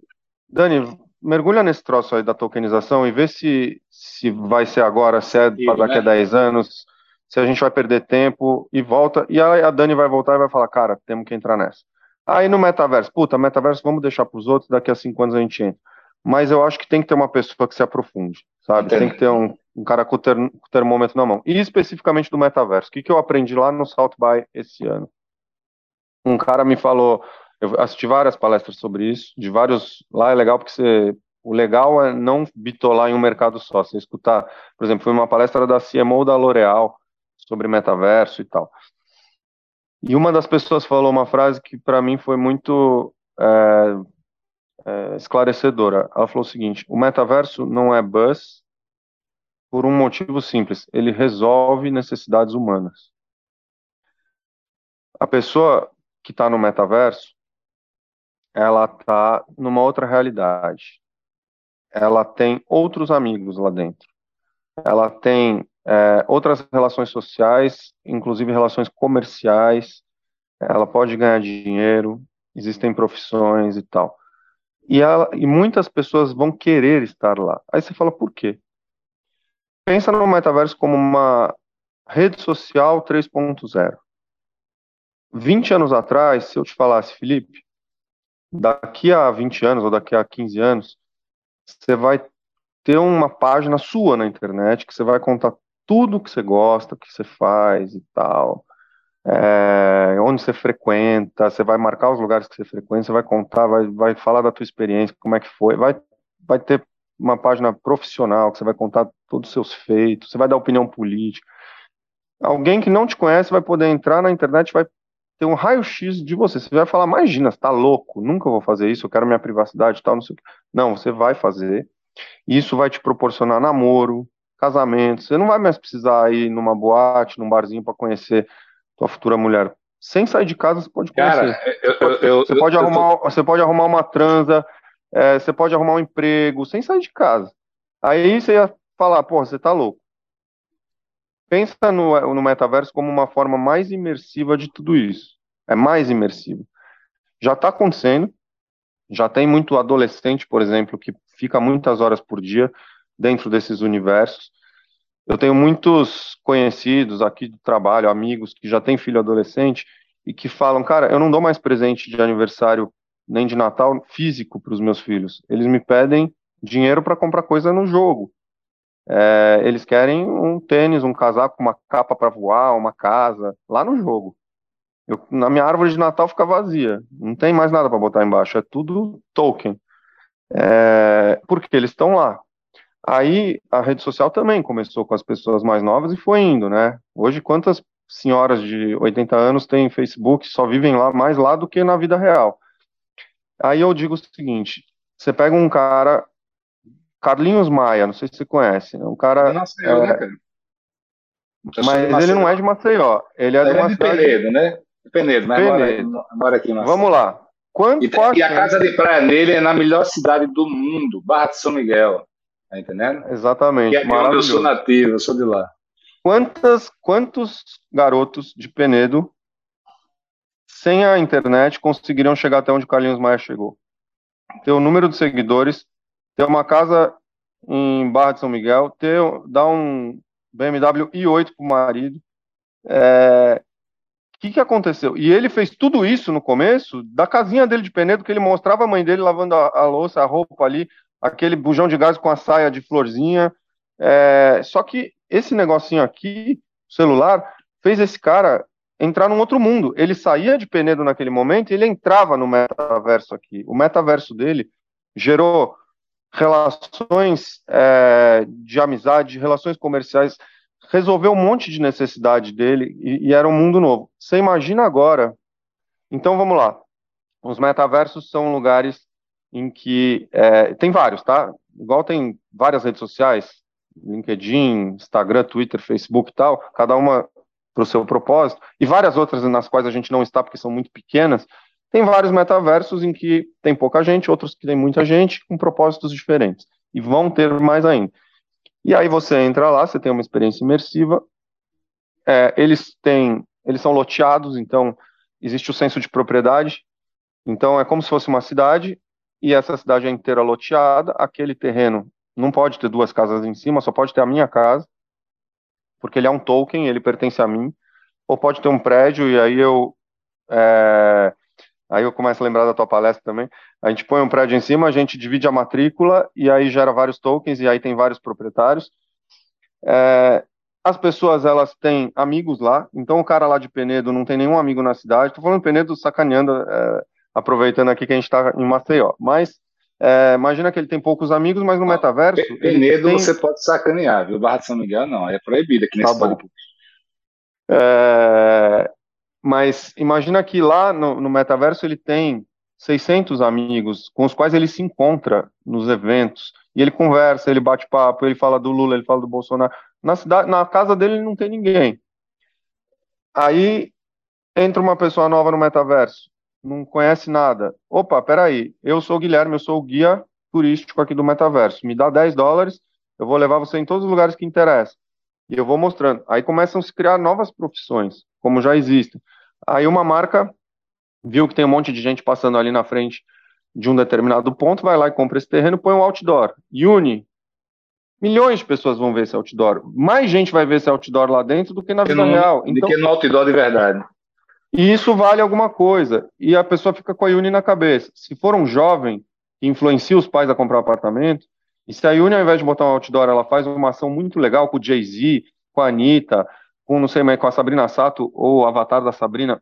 Dani, mergulha nesse troço aí da tokenização e vê se, se vai ser agora, se é para daqui né? a 10 anos, se a gente vai perder tempo e volta. E aí a Dani vai voltar e vai falar, cara, temos que entrar nessa. Aí no metaverso, puta, metaverso vamos deixar para os outros, daqui a cinco anos a gente entra. Mas eu acho que tem que ter uma pessoa que se aprofunde, sabe? Entendi. Tem que ter um, um cara com o, ter, com o, termômetro na mão. E especificamente do metaverso. O que, que eu aprendi lá no South by esse ano? Um cara me falou, eu assisti várias palestras sobre isso, de vários. Lá é legal porque você. O legal é não bitolar em um mercado só. Você escutar, por exemplo, foi uma palestra da CMO da L'Oréal sobre metaverso e tal. E uma das pessoas falou uma frase que para mim foi muito é, é, esclarecedora. Ela falou o seguinte: o metaverso não é buzz por um motivo simples, ele resolve necessidades humanas. A pessoa que está no metaverso, ela está numa outra realidade. Ela tem outros amigos lá dentro. Ela tem é, outras relações sociais, inclusive relações comerciais. Ela pode ganhar dinheiro, existem profissões e tal. E, e muitas pessoas vão querer estar lá. Aí você fala, por quê? Pensa no metaverso como uma rede social 3.0. 20 anos atrás, se eu te falasse, Felipe, daqui a 20 anos ou daqui a 15 anos, você vai ter uma página sua na internet que você vai contar tudo que você gosta, que você faz e tal, é, onde você frequenta, você vai marcar os lugares que você frequenta, você vai contar, vai, vai falar da tua experiência, como é que foi, vai, vai ter uma página profissional que você vai contar todos os seus feitos, você vai dar opinião política. Alguém que não te conhece vai poder entrar na internet, vai ter um raio-x de você. Você vai falar, imagina, você tá louco, nunca vou fazer isso, eu quero minha privacidade tal, não sei o que. Não, você vai fazer. Isso vai te proporcionar namoro, casamento. Você não vai mais precisar ir numa boate, num barzinho para conhecer tua futura mulher. Sem sair de casa, você pode conhecer. Cara, eu, eu, eu, você, pode arrumar, você pode arrumar uma transa, é, você pode arrumar um emprego sem sair de casa. Aí você ia falar, pô, você tá louco. Pensa no, no metaverso como uma forma mais imersiva de tudo isso. É mais imersivo. Já está acontecendo, já tem muito adolescente, por exemplo, que fica muitas horas por dia dentro desses universos. Eu tenho muitos conhecidos aqui do trabalho, amigos que já têm filho adolescente e que falam, cara, eu não dou mais presente de aniversário nem de Natal físico para os meus filhos. Eles me pedem dinheiro para comprar coisa no jogo. É, eles querem um tênis, um casaco, uma capa para voar, uma casa, lá no jogo. Eu, na minha árvore de Natal fica vazia, não tem mais nada para botar embaixo, é tudo token. É, porque eles estão lá. Aí a rede social também começou com as pessoas mais novas e foi indo, né? Hoje, quantas senhoras de 80 anos têm Facebook, só vivem lá mais lá do que na vida real? Aí eu digo o seguinte: você pega um cara Carlinhos Maia, não sei se você conhece, né? Um cara. Maceió, é... né, cara? Mas ele não é de Maceió, ele é, ele de é de. Penedo, né? Penedo, mas Penedo. Mora, mora aqui em Maceió. Vamos lá. Quanto e, e a casa de praia dele é na melhor cidade do mundo, Barra de São Miguel. Tá entendendo? Exatamente. E é onde eu sou nativo, eu sou de lá. Quantas, quantos garotos de Penedo, sem a internet, conseguiriam chegar até onde o Carlinhos Maia chegou? Ter o número de seguidores ter uma casa em Barra de São Miguel, ter, dar um BMW i8 pro marido. É, o que, que aconteceu? E ele fez tudo isso no começo da casinha dele de Penedo, que ele mostrava a mãe dele lavando a, a louça, a roupa ali, aquele bujão de gás com a saia de florzinha. É, só que esse negocinho aqui, celular, fez esse cara entrar num outro mundo. Ele saía de Penedo naquele momento e ele entrava no metaverso aqui. O metaverso dele gerou relações é, de amizade, relações comerciais, resolveu um monte de necessidade dele e, e, era um mundo novo. Você imagina agora? Então vamos lá. Os metaversos são lugares em que é, tem vários, tá? Igual tem várias redes sociais, LinkedIn, Instagram, Twitter, Facebook e tal, cada uma para o seu propósito, e várias outras nas quais a gente não está porque são muito pequenas. Tem vários metaversos em que tem pouca gente, outros que tem muita gente, com propósitos diferentes. E vão ter mais ainda. E aí você entra lá, você tem uma experiência imersiva. É, eles têm, eles são loteados, então existe o senso de propriedade. Então é como se fosse uma cidade e essa cidade é inteira loteada. Aquele terreno não pode ter duas casas em cima, só pode ter a minha casa, porque ele é um token, ele pertence a mim. Ou pode ter um prédio e aí eu é, Aí eu começo a lembrar da tua palestra também. A gente põe um prédio em cima, a gente divide a matrícula e aí gera vários tokens e aí tem vários proprietários. É, as pessoas elas têm amigos lá, então o cara lá de Penedo não tem nenhum amigo na cidade. Estou falando Penedo sacaneando, é, aproveitando aqui que a gente está em Maceió. Mas é, imagina que ele tem poucos amigos, mas no metaverso. Penedo tem... você pode sacanear, viu? Barra de São Miguel não, é proibido aqui nesse tá é, mas imagina que lá no, no metaverso ele tem 600 amigos com os quais ele se encontra nos eventos e ele conversa, ele bate papo, ele fala do Lula, ele fala do Bolsonaro. Na cidade, na casa dele não tem ninguém. Aí entra uma pessoa nova no metaverso, não conhece nada. Opa, peraí, eu sou o Guilherme, eu sou o guia turístico aqui do metaverso. Me dá 10 dólares, eu vou levar você em todos os lugares que interessam. E eu vou mostrando. Aí começam a se criar novas profissões, como já existem. Aí uma marca viu que tem um monte de gente passando ali na frente de um determinado ponto, vai lá e compra esse terreno, põe um outdoor. Uni. Milhões de pessoas vão ver esse outdoor. Mais gente vai ver esse outdoor lá dentro do que na vida no, real. Então, do que no outdoor de verdade. E isso vale alguma coisa. E a pessoa fica com a Uni na cabeça. Se for um jovem que influencia os pais a comprar um apartamento, e se a Uni, ao invés de botar um outdoor, ela faz uma ação muito legal com o Jay-Z, com a Anitta, com não sei mais, com a Sabrina Sato ou o avatar da Sabrina,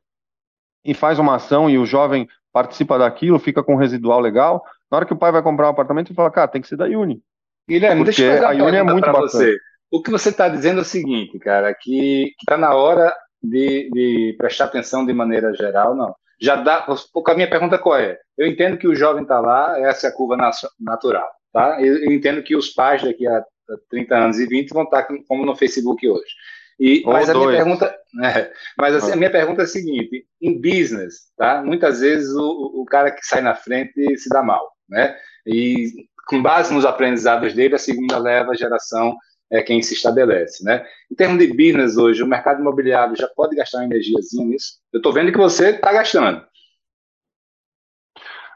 e faz uma ação e o jovem participa daquilo, fica com um residual legal, na hora que o pai vai comprar um apartamento, ele fala, cara, tem que ser da Uni. Guilherme, deixa eu fazer a Uni é muito bacana. Você. O que você está dizendo é o seguinte, cara, que está na hora de, de, prestar atenção de maneira geral, não. Já dá. A minha pergunta qual é? Eu entendo que o jovem está lá, essa é a curva natural, tá? Eu, eu, entendo que os pais daqui a 30 anos e 20 vão estar tá como no Facebook hoje. E, mas a minha pergunta, é, mas assim, a minha pergunta é a seguinte: em business, tá? Muitas vezes o, o cara que sai na frente se dá mal, né? E com base nos aprendizados dele, a segunda leva a geração é quem se estabelece, né? Em termos de business hoje, o mercado imobiliário já pode gastar uma energiazinha nisso? Eu estou vendo que você está gastando.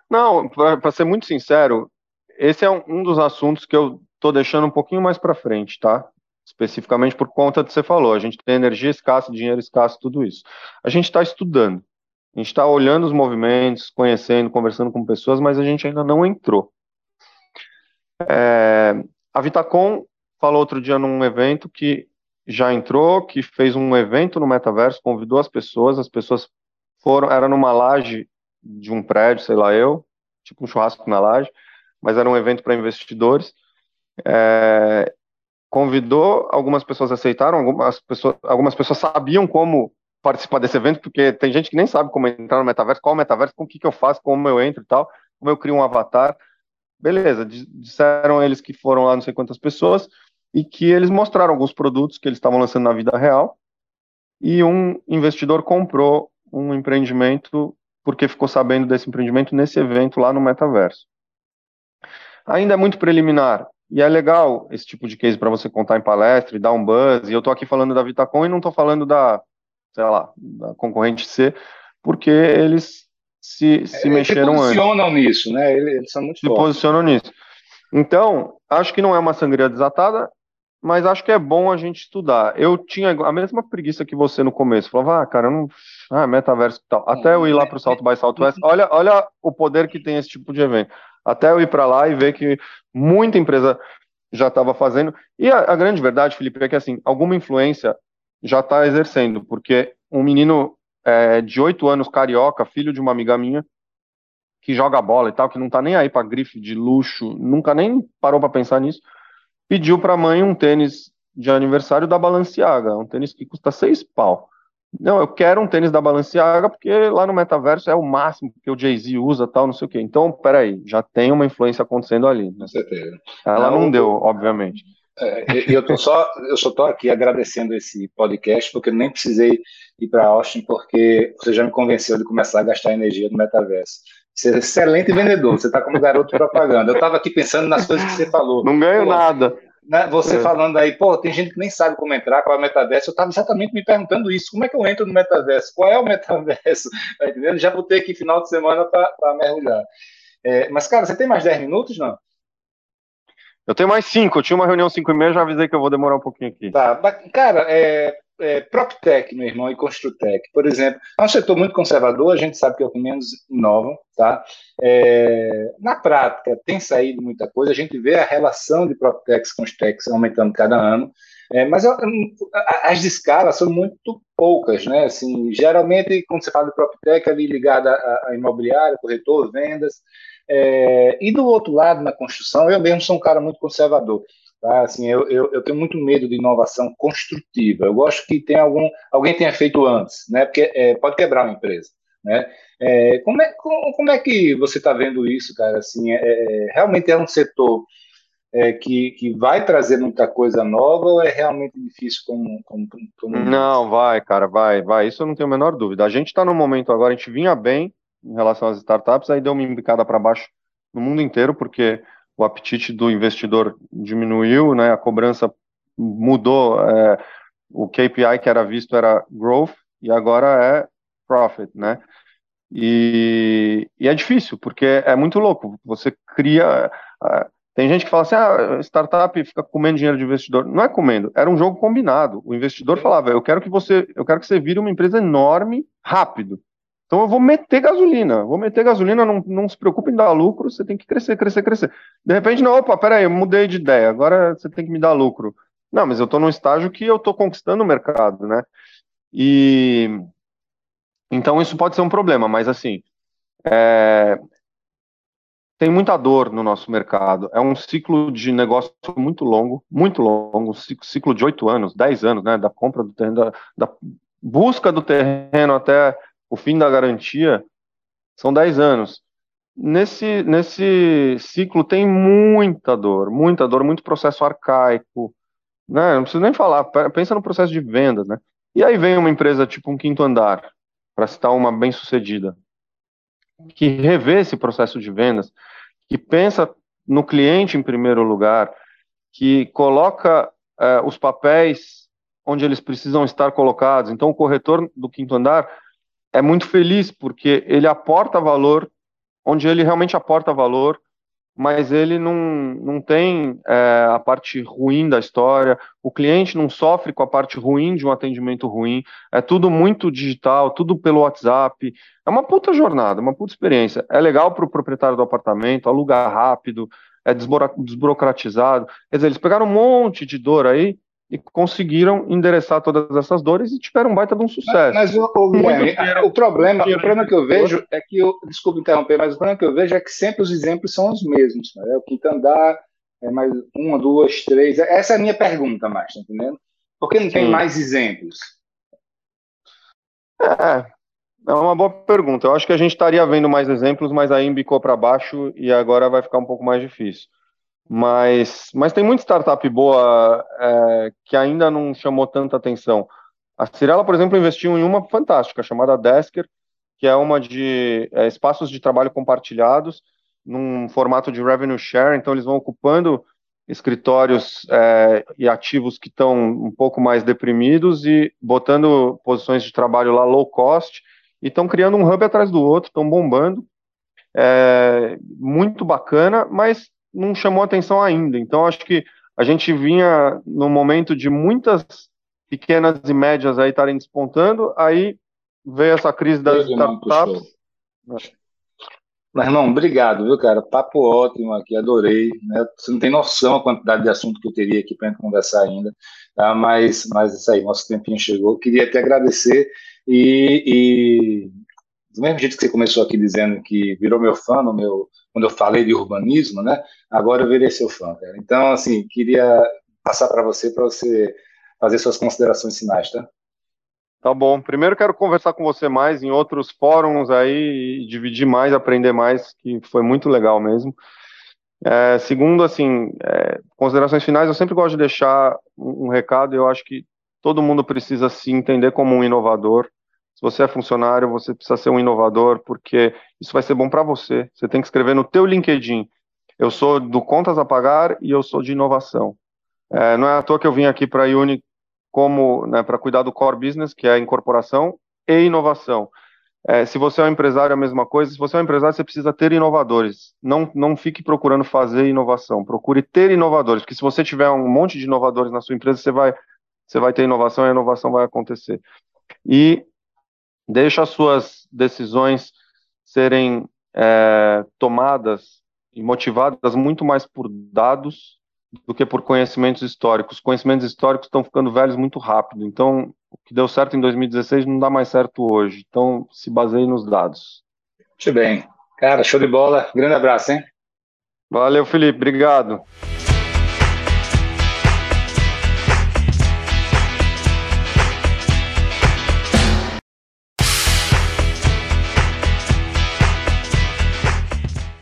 Não, para ser muito sincero, esse é um, um dos assuntos que eu estou deixando um pouquinho mais para frente, tá? especificamente por conta do que você falou. A gente tem energia escassa, dinheiro escasso, tudo isso. A gente está estudando, a gente está olhando os movimentos, conhecendo, conversando com pessoas, mas a gente ainda não entrou. É, a Vitacom falou outro dia num evento que já entrou, que fez um evento no metaverso, convidou as pessoas, as pessoas foram, era numa laje de um prédio, sei lá eu, tipo um churrasco na laje, mas era um evento para investidores. É, convidou, algumas pessoas aceitaram, algumas pessoas, algumas pessoas sabiam como participar desse evento, porque tem gente que nem sabe como entrar no metaverso, qual metaverso, com o que, que eu faço, como eu entro e tal, como eu crio um avatar. Beleza, disseram eles que foram lá não sei quantas pessoas e que eles mostraram alguns produtos que eles estavam lançando na vida real e um investidor comprou um empreendimento porque ficou sabendo desse empreendimento nesse evento lá no metaverso. Ainda é muito preliminar, e é legal esse tipo de case para você contar em palestra e dar um buzz. E eu estou aqui falando da Vitacom e não estou falando da, sei lá, da concorrente C, porque eles se, se é, mexeram antes. Se posicionam antes. nisso, né? Eles, eles são muito Se fortes. posicionam nisso. Então, acho que não é uma sangria desatada, mas acho que é bom a gente estudar. Eu tinha a mesma preguiça que você no começo. Falava, ah, cara, eu não. Ah, metaverso e tal. Até eu ir lá para o Salto by Southwest. Olha, olha o poder que tem esse tipo de evento até eu ir para lá e ver que muita empresa já estava fazendo. E a, a, grande verdade, Felipe, é que assim, alguma influência já está exercendo, porque um menino é, de oito anos, carioca, filho de uma amiga minha, que joga bola e tal, que não está nem aí para grife de luxo, nunca nem parou para pensar nisso, pediu para a mãe um tênis de aniversário da Balenciaga, um tênis que custa seis pau. Não, eu quero um tênis da Balenciaga porque lá no metaverso é o máximo que o Jay-Z usa, tal, não sei o quê. Então, peraí, já tem uma influência acontecendo ali. Né? Com certeza. Ela não, não deu, obviamente. É, eu tô só, eu só estou aqui agradecendo esse podcast porque eu nem precisei ir para Austin porque você já me convenceu de começar a gastar energia no metaverso. Você é excelente vendedor, você está como garoto propaganda. Eu estava aqui pensando nas coisas que você falou. Não ganho Pô, nada né, você é. falando aí, pô, tem gente que nem sabe como entrar, qual é o metaverso. Eu estava exatamente me perguntando isso. Como é que eu entro no metaverso? Qual é o metaverso? Tá entendendo? Já botei aqui final de semana para mergulhar. É, mas, cara, você tem mais 10 minutos, não? Eu tenho mais 5. Eu tinha uma reunião 5 e meia, já avisei que eu vou demorar um pouquinho aqui. Tá, cara, é, é, PropTech, meu irmão, e Construtech, por exemplo, é um setor muito conservador, a gente sabe que é o que menos inova, tá? É, na prática, tem saído muita coisa, a gente vê a relação de PropTechs com os techs aumentando cada ano, é, mas as de escala são muito poucas, né? Assim, geralmente, quando você fala de PropTech, ali ligada a, a imobiliário, corretor, vendas, é, e do outro lado, na construção, eu mesmo sou um cara muito conservador. Tá? Assim, eu, eu, eu, tenho muito medo de inovação construtiva. Eu gosto que tem algum, alguém tenha feito antes, né? Porque é, pode quebrar uma empresa, né? É, como, é, como, como, é que você está vendo isso, cara? Assim, é, é, realmente é um setor é, que, que vai trazer muita coisa nova ou é realmente difícil como, como, como... Não, vai, cara, vai, vai. Isso eu não tenho a menor dúvida. A gente está no momento agora, a gente vinha bem em relação às startups, aí deu uma embicada para baixo no mundo inteiro, porque o apetite do investidor diminuiu, né? A cobrança mudou, é, o KPI que era visto era growth e agora é profit, né? E, e é difícil, porque é muito louco. Você cria. Tem gente que fala assim: ah, startup fica comendo dinheiro de investidor. Não é comendo, era um jogo combinado. O investidor falava: eu quero que você, eu quero que você vire uma empresa enorme rápido. Então eu vou meter gasolina, vou meter gasolina, não, não se preocupe em dar lucro, você tem que crescer, crescer, crescer. De repente, não, opa, peraí, eu mudei de ideia, agora você tem que me dar lucro. Não, mas eu estou num estágio que eu estou conquistando o mercado, né? E então isso pode ser um problema, mas assim, é... tem muita dor no nosso mercado. É um ciclo de negócio muito longo, muito longo, ciclo de oito anos, dez anos, né? Da compra do terreno, da, da busca do terreno até o fim da garantia são 10 anos. Nesse, nesse ciclo tem muita dor, muita dor, muito processo arcaico, né? Não preciso nem falar, pensa no processo de vendas, né? E aí vem uma empresa tipo um quinto andar, para citar uma bem sucedida, que revê esse processo de vendas, que pensa no cliente em primeiro lugar, que coloca eh, os papéis onde eles precisam estar colocados. Então, o corretor do quinto andar é muito feliz porque ele aporta valor onde ele realmente aporta valor, mas ele não, não tem é, a parte ruim da história, o cliente não sofre com a parte ruim de um atendimento ruim, é tudo muito digital, tudo pelo WhatsApp, é uma puta jornada, uma puta experiência. É legal para o proprietário do apartamento, aluga rápido, é desburocratizado. Quer dizer, eles pegaram um monte de dor aí e conseguiram endereçar todas essas dores e tiveram um baita de um sucesso. Mas, mas o, o, Guilherme, o, problema, o problema que eu vejo é que, eu, desculpa interromper, mas o problema que eu vejo é que sempre os exemplos são os mesmos. Né? O quinto andar, é mais uma, duas, três. Essa é a minha pergunta, mais, tá entendendo? Por que não tem Sim. mais exemplos? É, é uma boa pergunta. Eu acho que a gente estaria vendo mais exemplos, mas aí embicou para baixo e agora vai ficar um pouco mais difícil. Mas, mas tem muita startup boa é, que ainda não chamou tanta atenção. A Cirela, por exemplo, investiu em uma fantástica chamada Desker, que é uma de é, espaços de trabalho compartilhados num formato de revenue share. Então, eles vão ocupando escritórios é, e ativos que estão um pouco mais deprimidos e botando posições de trabalho lá low cost e estão criando um hub atrás do outro, estão bombando. É, muito bacana, mas não chamou atenção ainda. Então, acho que a gente vinha no momento de muitas pequenas e médias aí estarem despontando, aí veio essa crise das startups. Mas, irmão, obrigado, viu, cara? Papo ótimo aqui, adorei. Né? Você não tem noção a quantidade de assunto que eu teria aqui para gente conversar ainda, tá? mas, mas isso aí, nosso tempinho chegou. Queria te agradecer e, e do mesmo jeito que você começou aqui dizendo que virou meu fã no meu, quando eu falei de urbanismo, né? Agora eu virei seu fã, cara. Então, assim, queria passar para você para você fazer suas considerações finais, tá? Tá bom. Primeiro quero conversar com você mais em outros fóruns aí, dividir mais, aprender mais, que foi muito legal mesmo. É, segundo, assim, é, considerações finais, eu sempre gosto de deixar um, um recado. Eu acho que todo mundo precisa se entender como um inovador. Se você é funcionário, você precisa ser um inovador, porque isso vai ser bom para você. Você tem que escrever no teu LinkedIn. Eu sou do contas a pagar e eu sou de inovação. É, não é à toa que eu vim aqui para a Uni como né, para cuidar do core business, que é incorporação e inovação. É, se você é um empresário, é a mesma coisa. Se você é um empresário, você precisa ter inovadores. Não, não fique procurando fazer inovação. Procure ter inovadores, porque se você tiver um monte de inovadores na sua empresa, você vai, você vai ter inovação e a inovação vai acontecer. E deixa as suas decisões serem é, tomadas e motivadas muito mais por dados do que por conhecimentos históricos. Conhecimentos históricos estão ficando velhos muito rápido, então o que deu certo em 2016 não dá mais certo hoje. Então se baseie nos dados. Muito bem. Cara, show de bola. Grande abraço, hein? Valeu, Felipe. Obrigado.